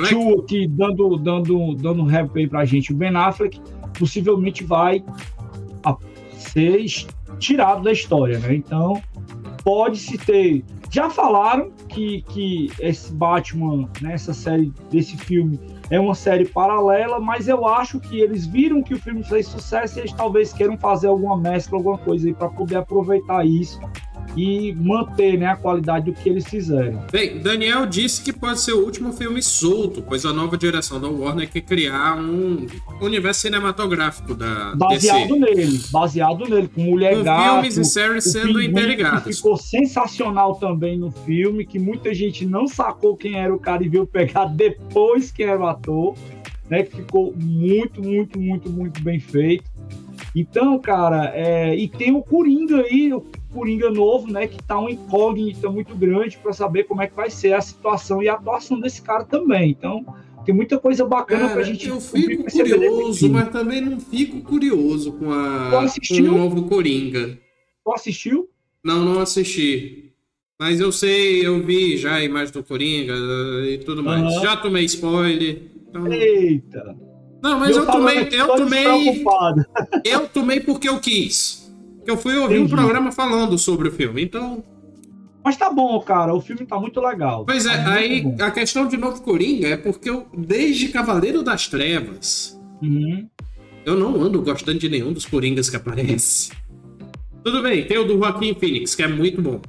Tio aqui dando, dando, dando um rap aí pra gente. O Ben Affleck possivelmente vai ser tirado da história, né? Então, pode-se ter. Já falaram que, que esse Batman, nessa né, série desse filme, é uma série paralela, mas eu acho que eles viram que o filme fez sucesso e eles talvez queiram fazer alguma mescla, alguma coisa aí para poder aproveitar isso e manter né, a qualidade do que eles fizeram. Bem, Daniel disse que pode ser o último filme solto, pois a nova direção da Warner quer criar um universo cinematográfico da baseado DC. nele, baseado nele, com Mulher com Gato, filmes e séries sendo interligados. Ficou sensacional também no filme, que muita gente não sacou quem era o cara e viu pegar depois quem era o ator, né? Que ficou muito, muito, muito, muito bem feito. Então, cara, é... e tem o Coringa aí, Coringa novo, né? Que tá uma incógnita muito grande para saber como é que vai ser a situação e a atuação desse cara também. Então, tem muita coisa bacana para a gente. Eu fico curioso, mas também não fico curioso com, a, com o novo Coringa. Tu assistiu? Não, não assisti. Mas eu sei, eu vi já a imagem do Coringa e tudo mais. Uhum. Já tomei spoiler. Então... Eita! Não, mas eu, eu tomei. Eu tomei. [laughs] Eu tomei porque eu quis. Eu fui ouvir Entendi. um programa falando sobre o filme, então. Mas tá bom, cara, o filme tá muito legal. Pois é, tá aí bom. a questão de novo Coringa é porque eu, desde Cavaleiro das Trevas, uhum. eu não ando gostando de nenhum dos Coringas que aparece. Tudo bem, tem o do Joaquim Phoenix, que é muito bom.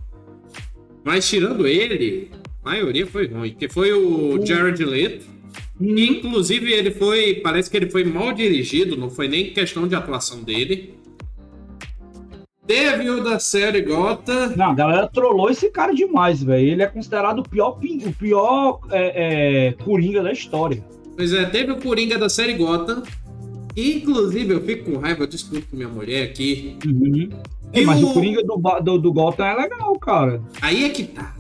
Mas tirando ele, a maioria foi ruim, que foi o Jared Leto. Uhum. Inclusive, ele foi. Parece que ele foi mal dirigido, não foi nem questão de atuação dele. Teve o da série Gota. Não, a galera trollou esse cara demais, velho. Ele é considerado o pior, o pior é, é, Coringa da história. Pois é, teve o Coringa da série Gota. Inclusive, eu fico com raiva, eu discuto com minha mulher aqui. Uhum. É, mas o... o Coringa do, do, do Gotham é legal, cara. Aí é que tá.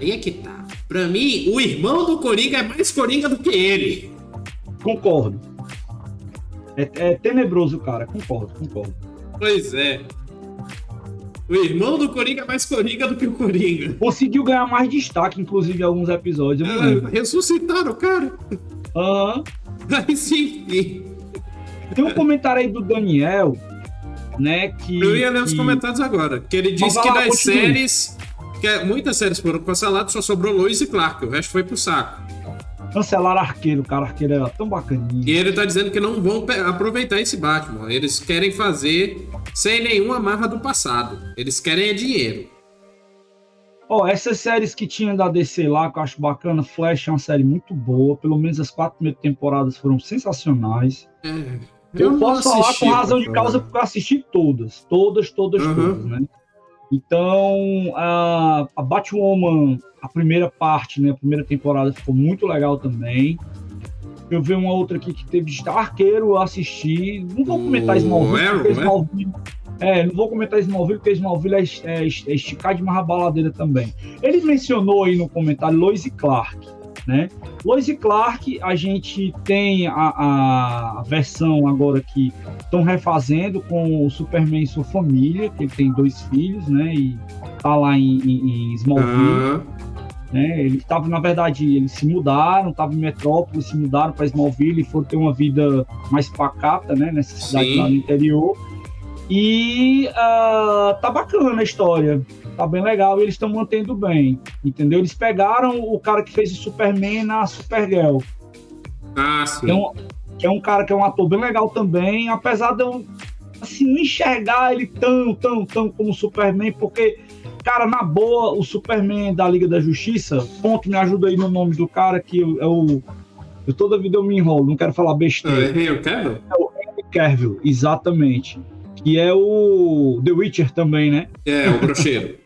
Aí é que tá. Pra mim, o irmão do Coringa é mais Coringa do que ele. Concordo. É, é tenebroso, cara. Concordo, concordo. Pois é. O irmão do Coringa é mais Coringa do que o Coringa. Conseguiu ganhar mais destaque, inclusive, em alguns episódios. Ah, ressuscitaram o cara. Aham. Uhum. Aí sim. Tem um comentário aí do Daniel, né? Que, Eu ia ler que... os comentários agora. Que ele disse que das séries. Que é, muitas séries foram canceladas, só sobrou Lois e Clark. O resto foi pro saco. Cancelaram Arqueiro, cara. Arqueiro era tão bacaninho. E ele tá dizendo que não vão aproveitar esse Batman. Eles querem fazer sem nenhuma marra do passado. Eles querem é dinheiro. Ó, oh, essas séries que tinha da DC lá, que eu acho bacana, Flash é uma série muito boa. Pelo menos as quatro primeiras temporadas foram sensacionais. É, eu, eu posso falar com razão de causa porque eu assisti todas. Todas, todas, uhum. todas, né? Então, a, a Batwoman, a primeira parte, né, a primeira temporada ficou muito legal também. Eu vi uma outra aqui que teve Arqueiro assistir. Não vou comentar Smallville, Arrow, porque né? Smallville, é, não vou comentar Smallville, porque Smallville é, é, é esticar de uma baladeira também. Ele mencionou aí no comentário Lois e Clark, né? Lois e Clark, a gente tem a, a versão agora que estão refazendo com o Superman e sua família, que ele tem dois filhos, né? E tá lá em, em, em Smallville. Uhum. Né? Eles estavam, na verdade, eles se mudaram, estavam em Metrópole, se mudaram para Smallville e foram ter uma vida mais pacata, né? Nessa cidade Sim. lá no interior. E uh, tá bacana a história. Tá bem legal e eles estão mantendo bem. Entendeu? Eles pegaram o cara que fez o Superman na Supergirl. Ah, sim. Que é, um, que é um cara que é um ator bem legal também, apesar de eu assim, não enxergar ele tão, tão, tão como Superman, porque Cara, na boa, o Superman da Liga da Justiça, ponto, me ajuda aí no nome do cara que é o. Eu toda vida eu me enrolo, não quero falar besteira. É o Cavill? É o Henry Cavill, exatamente. Que é o The Witcher também, né? É, o brocheiro. [laughs]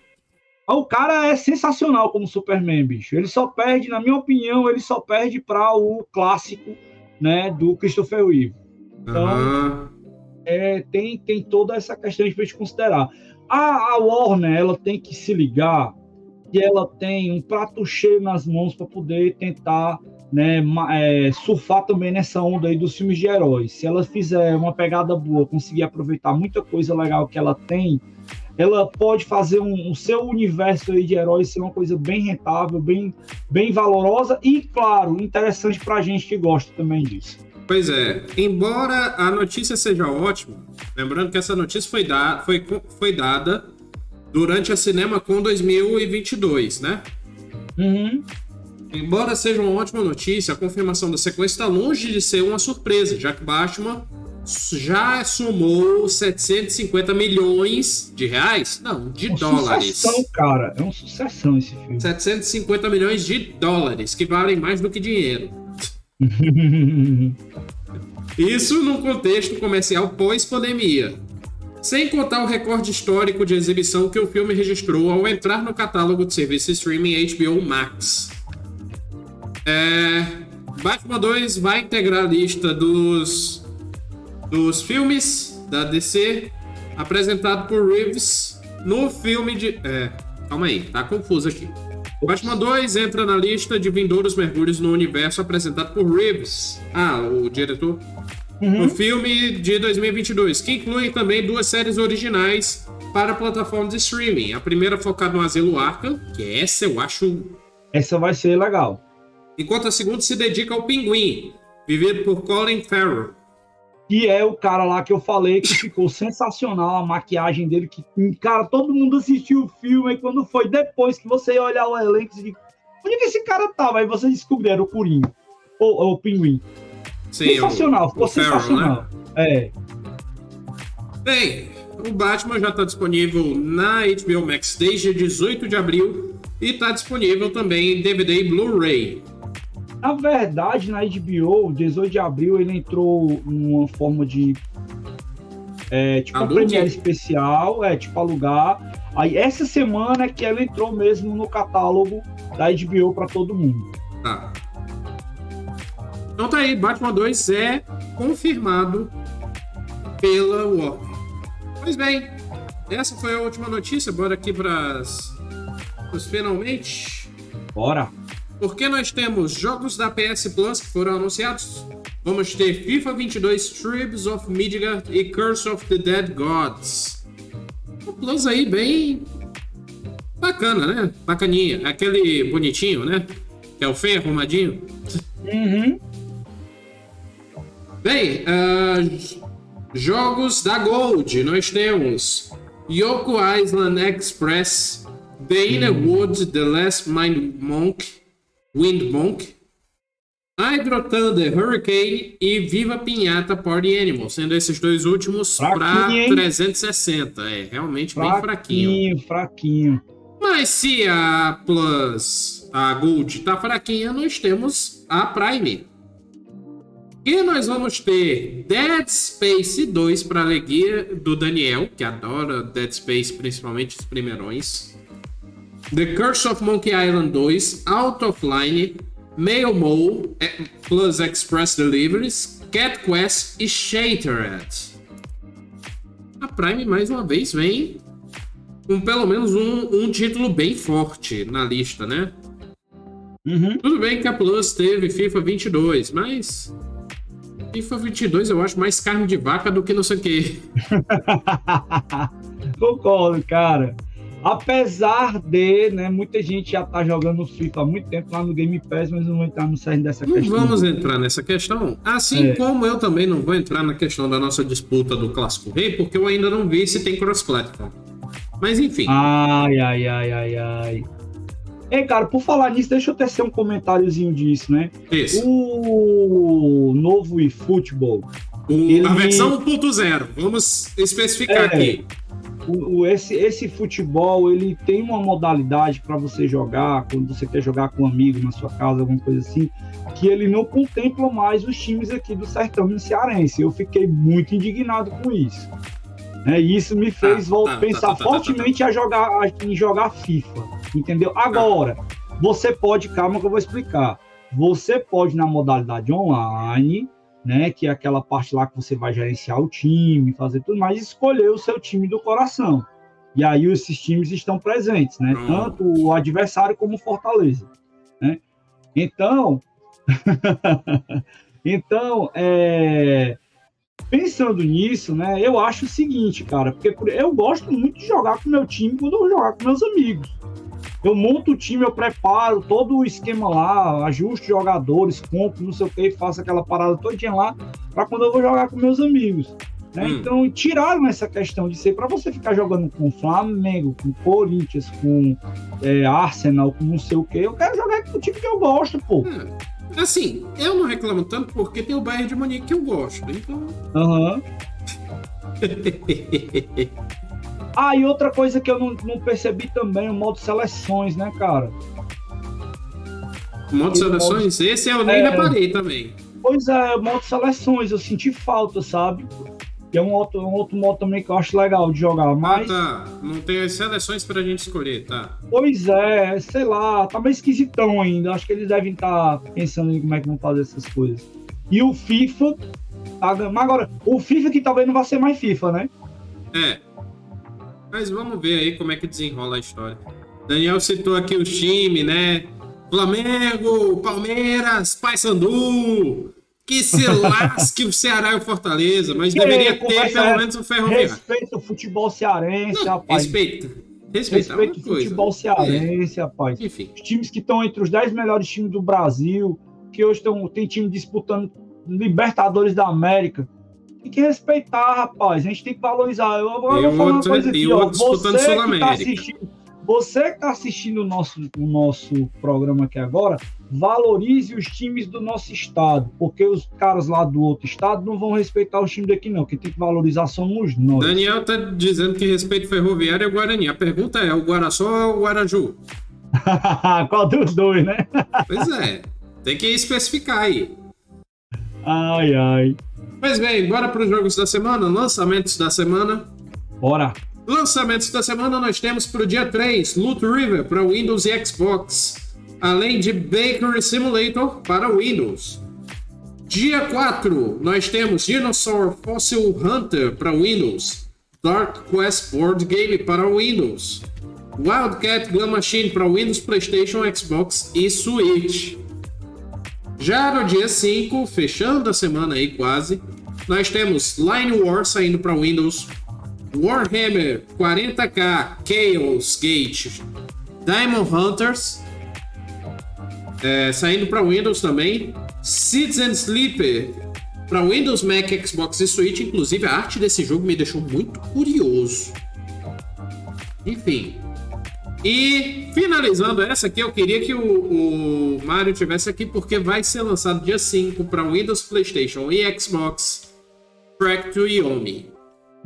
o cara é sensacional como Superman, bicho. Ele só perde, na minha opinião, ele só perde para o clássico, né, do Christopher Reeve. Então, uhum. é, tem, tem toda essa questão de gente considerar. A, a Warner ela tem que se ligar que ela tem um prato cheio nas mãos para poder tentar né, é, surfar também nessa onda aí dos filmes de heróis. Se ela fizer uma pegada boa, conseguir aproveitar muita coisa legal que ela tem, ela pode fazer um, o seu universo aí de heróis ser uma coisa bem rentável, bem, bem valorosa e, claro, interessante para a gente que gosta também disso. Pois é, embora a notícia seja ótima, lembrando que essa notícia foi, da, foi, foi dada durante a CinemaCon 2022, né? Uhum. Embora seja uma ótima notícia, a confirmação da sequência está longe de ser uma surpresa, já que Batman já somou 750 milhões de reais? Não, de é dólares. Sucessão, cara. É uma sucessão esse filme. 750 milhões de dólares, que valem mais do que dinheiro. [laughs] Isso num contexto comercial pós-pandemia. Sem contar o recorde histórico de exibição que o filme registrou ao entrar no catálogo de serviço streaming HBO Max. É... Batman 2 vai integrar a lista dos, dos filmes da DC apresentado por Reeves no filme de. É, calma aí, tá confuso aqui. Batman 2 entra na lista de vindouros mergulhos no universo apresentado por Reeves, ah, o diretor, uhum. no filme de 2022, que inclui também duas séries originais para plataformas de streaming. A primeira focada no Asilo Arkham, que essa eu acho... Essa vai ser legal. Enquanto a segunda se dedica ao Pinguim, vivido por Colin Farrell que é o cara lá que eu falei que ficou sensacional a maquiagem dele, que, cara, todo mundo assistiu o filme, e quando foi depois que você ia olhar o elenco, você diz, onde que esse cara tava? Aí você descobriu, o Corinho, ou, o Pinguim. Sim, sensacional, o, ficou o sensacional. né? É. Bem, o Batman já está disponível na HBO Max desde 18 de abril e está disponível também em DVD e Blu-ray. Na verdade, na HBO, 18 de abril, ele entrou numa forma de. É, tipo, um premiere especial, é, tipo, alugar. Aí, essa semana é que ela entrou mesmo no catálogo da HBO para todo mundo. Tá. Então tá aí, Batman 2 é confirmado pela Warner. Pois bem, essa foi a última notícia. Bora aqui para os finalmente. Bora! Porque nós temos jogos da PS Plus que foram anunciados. Vamos ter FIFA 22 Tribes of Midgard e Curse of the Dead Gods. Um Plus aí bem bacana, né? Bacaninha. Aquele bonitinho, né? Que é o feio arrumadinho. Uhum. Bem, uh, jogos da Gold. Nós temos Yoko Island Express, The Inner Wood, The Last Mind Monk, Wind Monk, Hydro Thunder Hurricane e Viva Pinhata Party Animal, sendo esses dois últimos para 360. É realmente fraquinho, bem fraquinho. Fraquinho, Mas se a Plus, a Gold tá fraquinha, nós temos a Prime. E nós vamos ter Dead Space 2 para alegria do Daniel, que adora Dead Space, principalmente os primeirões. The Curse of Monkey Island 2, Out of Line, Mail Mo eh, plus Express Deliveries, Cat Quest e Shattered. A Prime mais uma vez vem com pelo menos um, um título bem forte na lista, né? Uhum. Tudo bem que a Plus teve FIFA 22, mas FIFA 22 eu acho mais carne de vaca do que não sei o quê. [laughs] Concordo, cara. Apesar de, né, muita gente já tá jogando FIFA há muito tempo lá no Game Pass, mas não vou entrar no cerne dessa não questão. Não vamos entrar nessa questão. Assim é. como eu também não vou entrar na questão da nossa disputa do Clássico Rei, porque eu ainda não vi se tem cross-platform. Mas enfim. Ai, ai, ai, ai, ai. Ei, cara, por falar nisso, deixa eu tecer um comentáriozinho disso, né? Isso. O novo eFootball. Ele... A versão 1.0, vamos especificar é, aqui. O, o, esse, esse futebol, ele tem uma modalidade para você jogar, quando você quer jogar com um amigo na sua casa, alguma coisa assim, que ele não contempla mais os times aqui do Sertão Cearense. Eu fiquei muito indignado com isso. Né? E isso me fez ah, tá, pensar tá, tá, fortemente a jogar, em jogar FIFA, entendeu? Agora, você pode, calma que eu vou explicar. Você pode na modalidade online, né, que é aquela parte lá que você vai gerenciar o time, fazer tudo mais, escolher o seu time do coração. E aí esses times estão presentes, né? Tanto o adversário como o Fortaleza, né? Então, [laughs] então, é, pensando nisso, né, eu acho o seguinte, cara, porque eu gosto muito de jogar com meu time quando eu vou jogar com meus amigos. Eu monto o time, eu preparo todo o esquema lá, ajusto jogadores, compro, não sei o que, faço aquela parada todinha lá, para quando eu vou jogar com meus amigos. Né? Hum. Então, tiraram essa questão de ser para você ficar jogando com Flamengo, com Corinthians, com é, Arsenal, com não sei o que. Eu quero jogar com o time que eu gosto, pô. Hum. Assim, eu não reclamo tanto porque tem o Bayern de Munique que eu gosto, então. Aham. Uhum. [laughs] ah, e outra coisa que eu não, não percebi também, o modo seleções, né, cara? O modo seleções? Modo... Esse eu nem é... reparei também. Pois é, modo seleções, eu senti falta, sabe? É um outro, um outro modo também que eu acho legal de jogar, ah, mas... Ah, tá. Não tem as seleções pra gente escolher, tá? Pois é, sei lá, tá meio esquisitão ainda. Acho que eles devem estar tá pensando em como é que vão fazer essas coisas. E o FIFA... Tá, mas agora, o FIFA que talvez não vai ser mais FIFA, né? É. Mas vamos ver aí como é que desenrola a história. Daniel citou aqui o time, né? Flamengo, Palmeiras, Paysandu, que se lasque o Ceará e o Fortaleza, mas que deveria ter pelo menos o Ferroviário. Respeita o futebol cearense, Não, rapaz. Respeita. Respeita, respeita o futebol cearense, é. rapaz. Enfim. Os times que estão entre os 10 melhores times do Brasil, que hoje estão, tem time disputando Libertadores da América. Tem que respeitar, rapaz. A gente tem que valorizar. Eu, eu vou falar uma coisa aqui, ó. Você que tá assistindo, você que está assistindo o nosso, o nosso programa aqui agora, valorize os times do nosso estado, porque os caras lá do outro estado não vão respeitar os times daqui, não. Quem tem que valorizar somos nós. Daniel tá dizendo que respeito ferroviário é o Guarani. A pergunta é: o Guaraçó ou o Guaraju? [laughs] Qual dos dois, né? pois é, tem que especificar aí. Ai, ai. Pois bem, bora para os jogos da semana, lançamentos da semana. Bora. Lançamentos da semana nós temos para o dia 3, Loot River para Windows e Xbox, além de Bakery Simulator para Windows. Dia 4, nós temos Dinosaur Fossil Hunter para Windows, Dark Quest Board Game para Windows, Wildcat Gun Machine para Windows, PlayStation, Xbox e Switch. Já no dia 5, fechando a semana aí quase, nós temos Line War saindo para Windows, Warhammer 40k Chaos Gate Diamond Hunters é, saindo para Windows também. Citizen Sleeper para Windows, Mac, Xbox e Switch. Inclusive, a arte desse jogo me deixou muito curioso. Enfim. E finalizando essa aqui, eu queria que o, o Mario tivesse aqui, porque vai ser lançado dia 5 para Windows, PlayStation e Xbox Track to Yomi.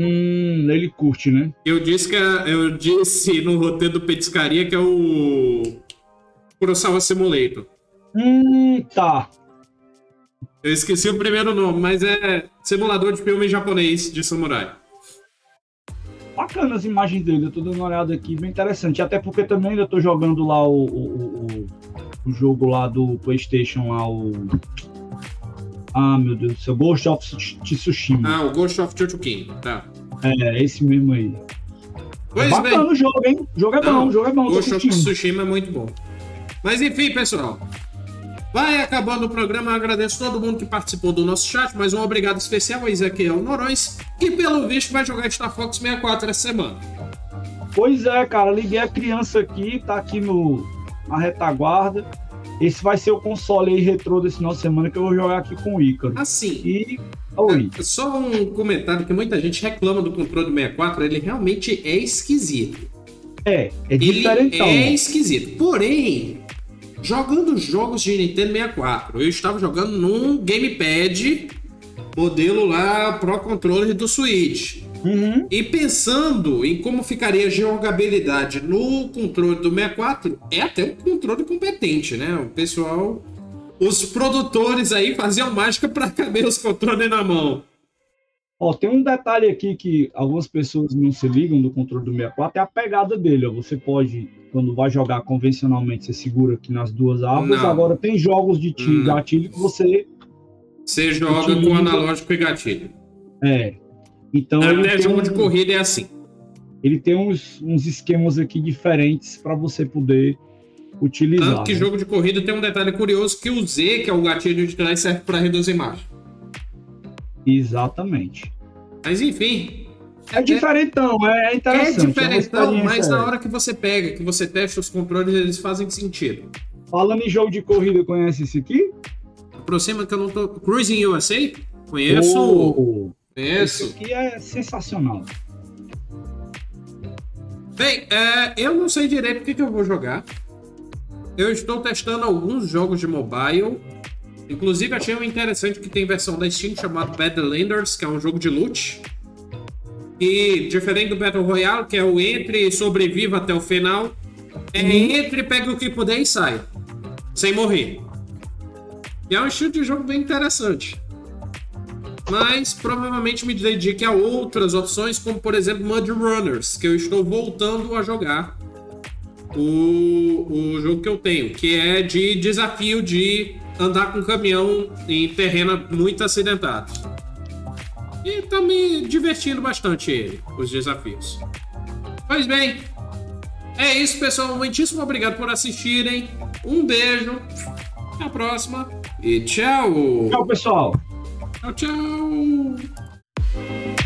Hum, ele curte, né? Eu disse que eu disse no roteiro do Petiscaria que é o Kurosawa Simulator. Hum, tá. Eu esqueci o primeiro nome, mas é simulador de filme japonês de samurai. Bacana as imagens dele, eu tô dando uma olhada aqui, bem interessante. Até porque também eu tô jogando lá o, o, o, o jogo lá do PlayStation, lá o. Ah, meu Deus do céu, Ghost of Tsushima. Ah, o Ghost of Tsushima, tá. É, esse mesmo aí. Pois é bacana bem. o jogo, hein? O jogo é Não, bom, o jogo é bom. Ghost of. Tsushima é muito bom. Mas enfim, pessoal. Vai acabando o programa. Eu agradeço todo mundo que participou do nosso chat. Mais um obrigado especial a Ezequiel Norões, que pelo visto vai jogar Star Fox 64 essa semana. Pois é, cara, liguei a criança aqui, tá aqui no, na retaguarda. Esse vai ser o console aí retrô desse final de semana que eu vou jogar aqui com o Ícaro. Assim, E. Oi. só um comentário que muita gente reclama do controle do 64. Ele realmente é esquisito. É, é Ele diferentão. é esquisito. Porém, jogando jogos de Nintendo 64, eu estava jogando num gamepad modelo lá Pro Controller do Switch. Uhum. E pensando em como ficaria a jogabilidade no controle do 64, é até um controle competente, né? O pessoal, os produtores aí faziam mágica para caber os controles na mão. Ó, tem um detalhe aqui que algumas pessoas não se ligam do controle do 64, é a pegada dele. Ó. Você pode, quando vai jogar convencionalmente, você segura aqui nas duas abas. Não. Agora tem jogos de tiro, Hum. gatilho que você. Você joga com analógico e gatilho. É. Então ele Até tem, jogo um- de corrida é assim. ele tem uns, uns esquemas aqui diferentes para você poder utilizar. Tanto que né? jogo de corrida tem um detalhe curioso que o Z, que é o gatilho de trás, serve para reduzir marcha. Exatamente. Mas enfim. É diferentão, é É interessante. é diferentão, mas experiência, na é. hora que você pega, que você testa os controles, eles fazem sentido. Falando em jogo de corrida, conhece esse aqui? Aproxima que eu não tô. Cruising USA? Conheço. Oh, Conheço. Esse aqui é sensacional. Bem, é, eu não sei direito o que, que eu vou jogar. Eu estou testando alguns jogos de mobile. Inclusive, achei um interessante que tem versão da Steam chamado Badlanders, que é um jogo de loot. E diferente do Battle Royale, que é o entre e sobreviva até o final, é entre, pega o que puder e sai. Sem morrer. E é um estilo de jogo bem interessante. Mas provavelmente me dedique a outras opções, como por exemplo Mud Runners, que eu estou voltando a jogar o, o jogo que eu tenho, que é de desafio de andar com caminhão em terreno muito acidentado. E tá me divertindo bastante ele, os desafios. Pois bem, é isso, pessoal. Muitíssimo obrigado por assistirem. Um beijo, até a próxima e tchau! Tchau, pessoal. Tchau, tchau!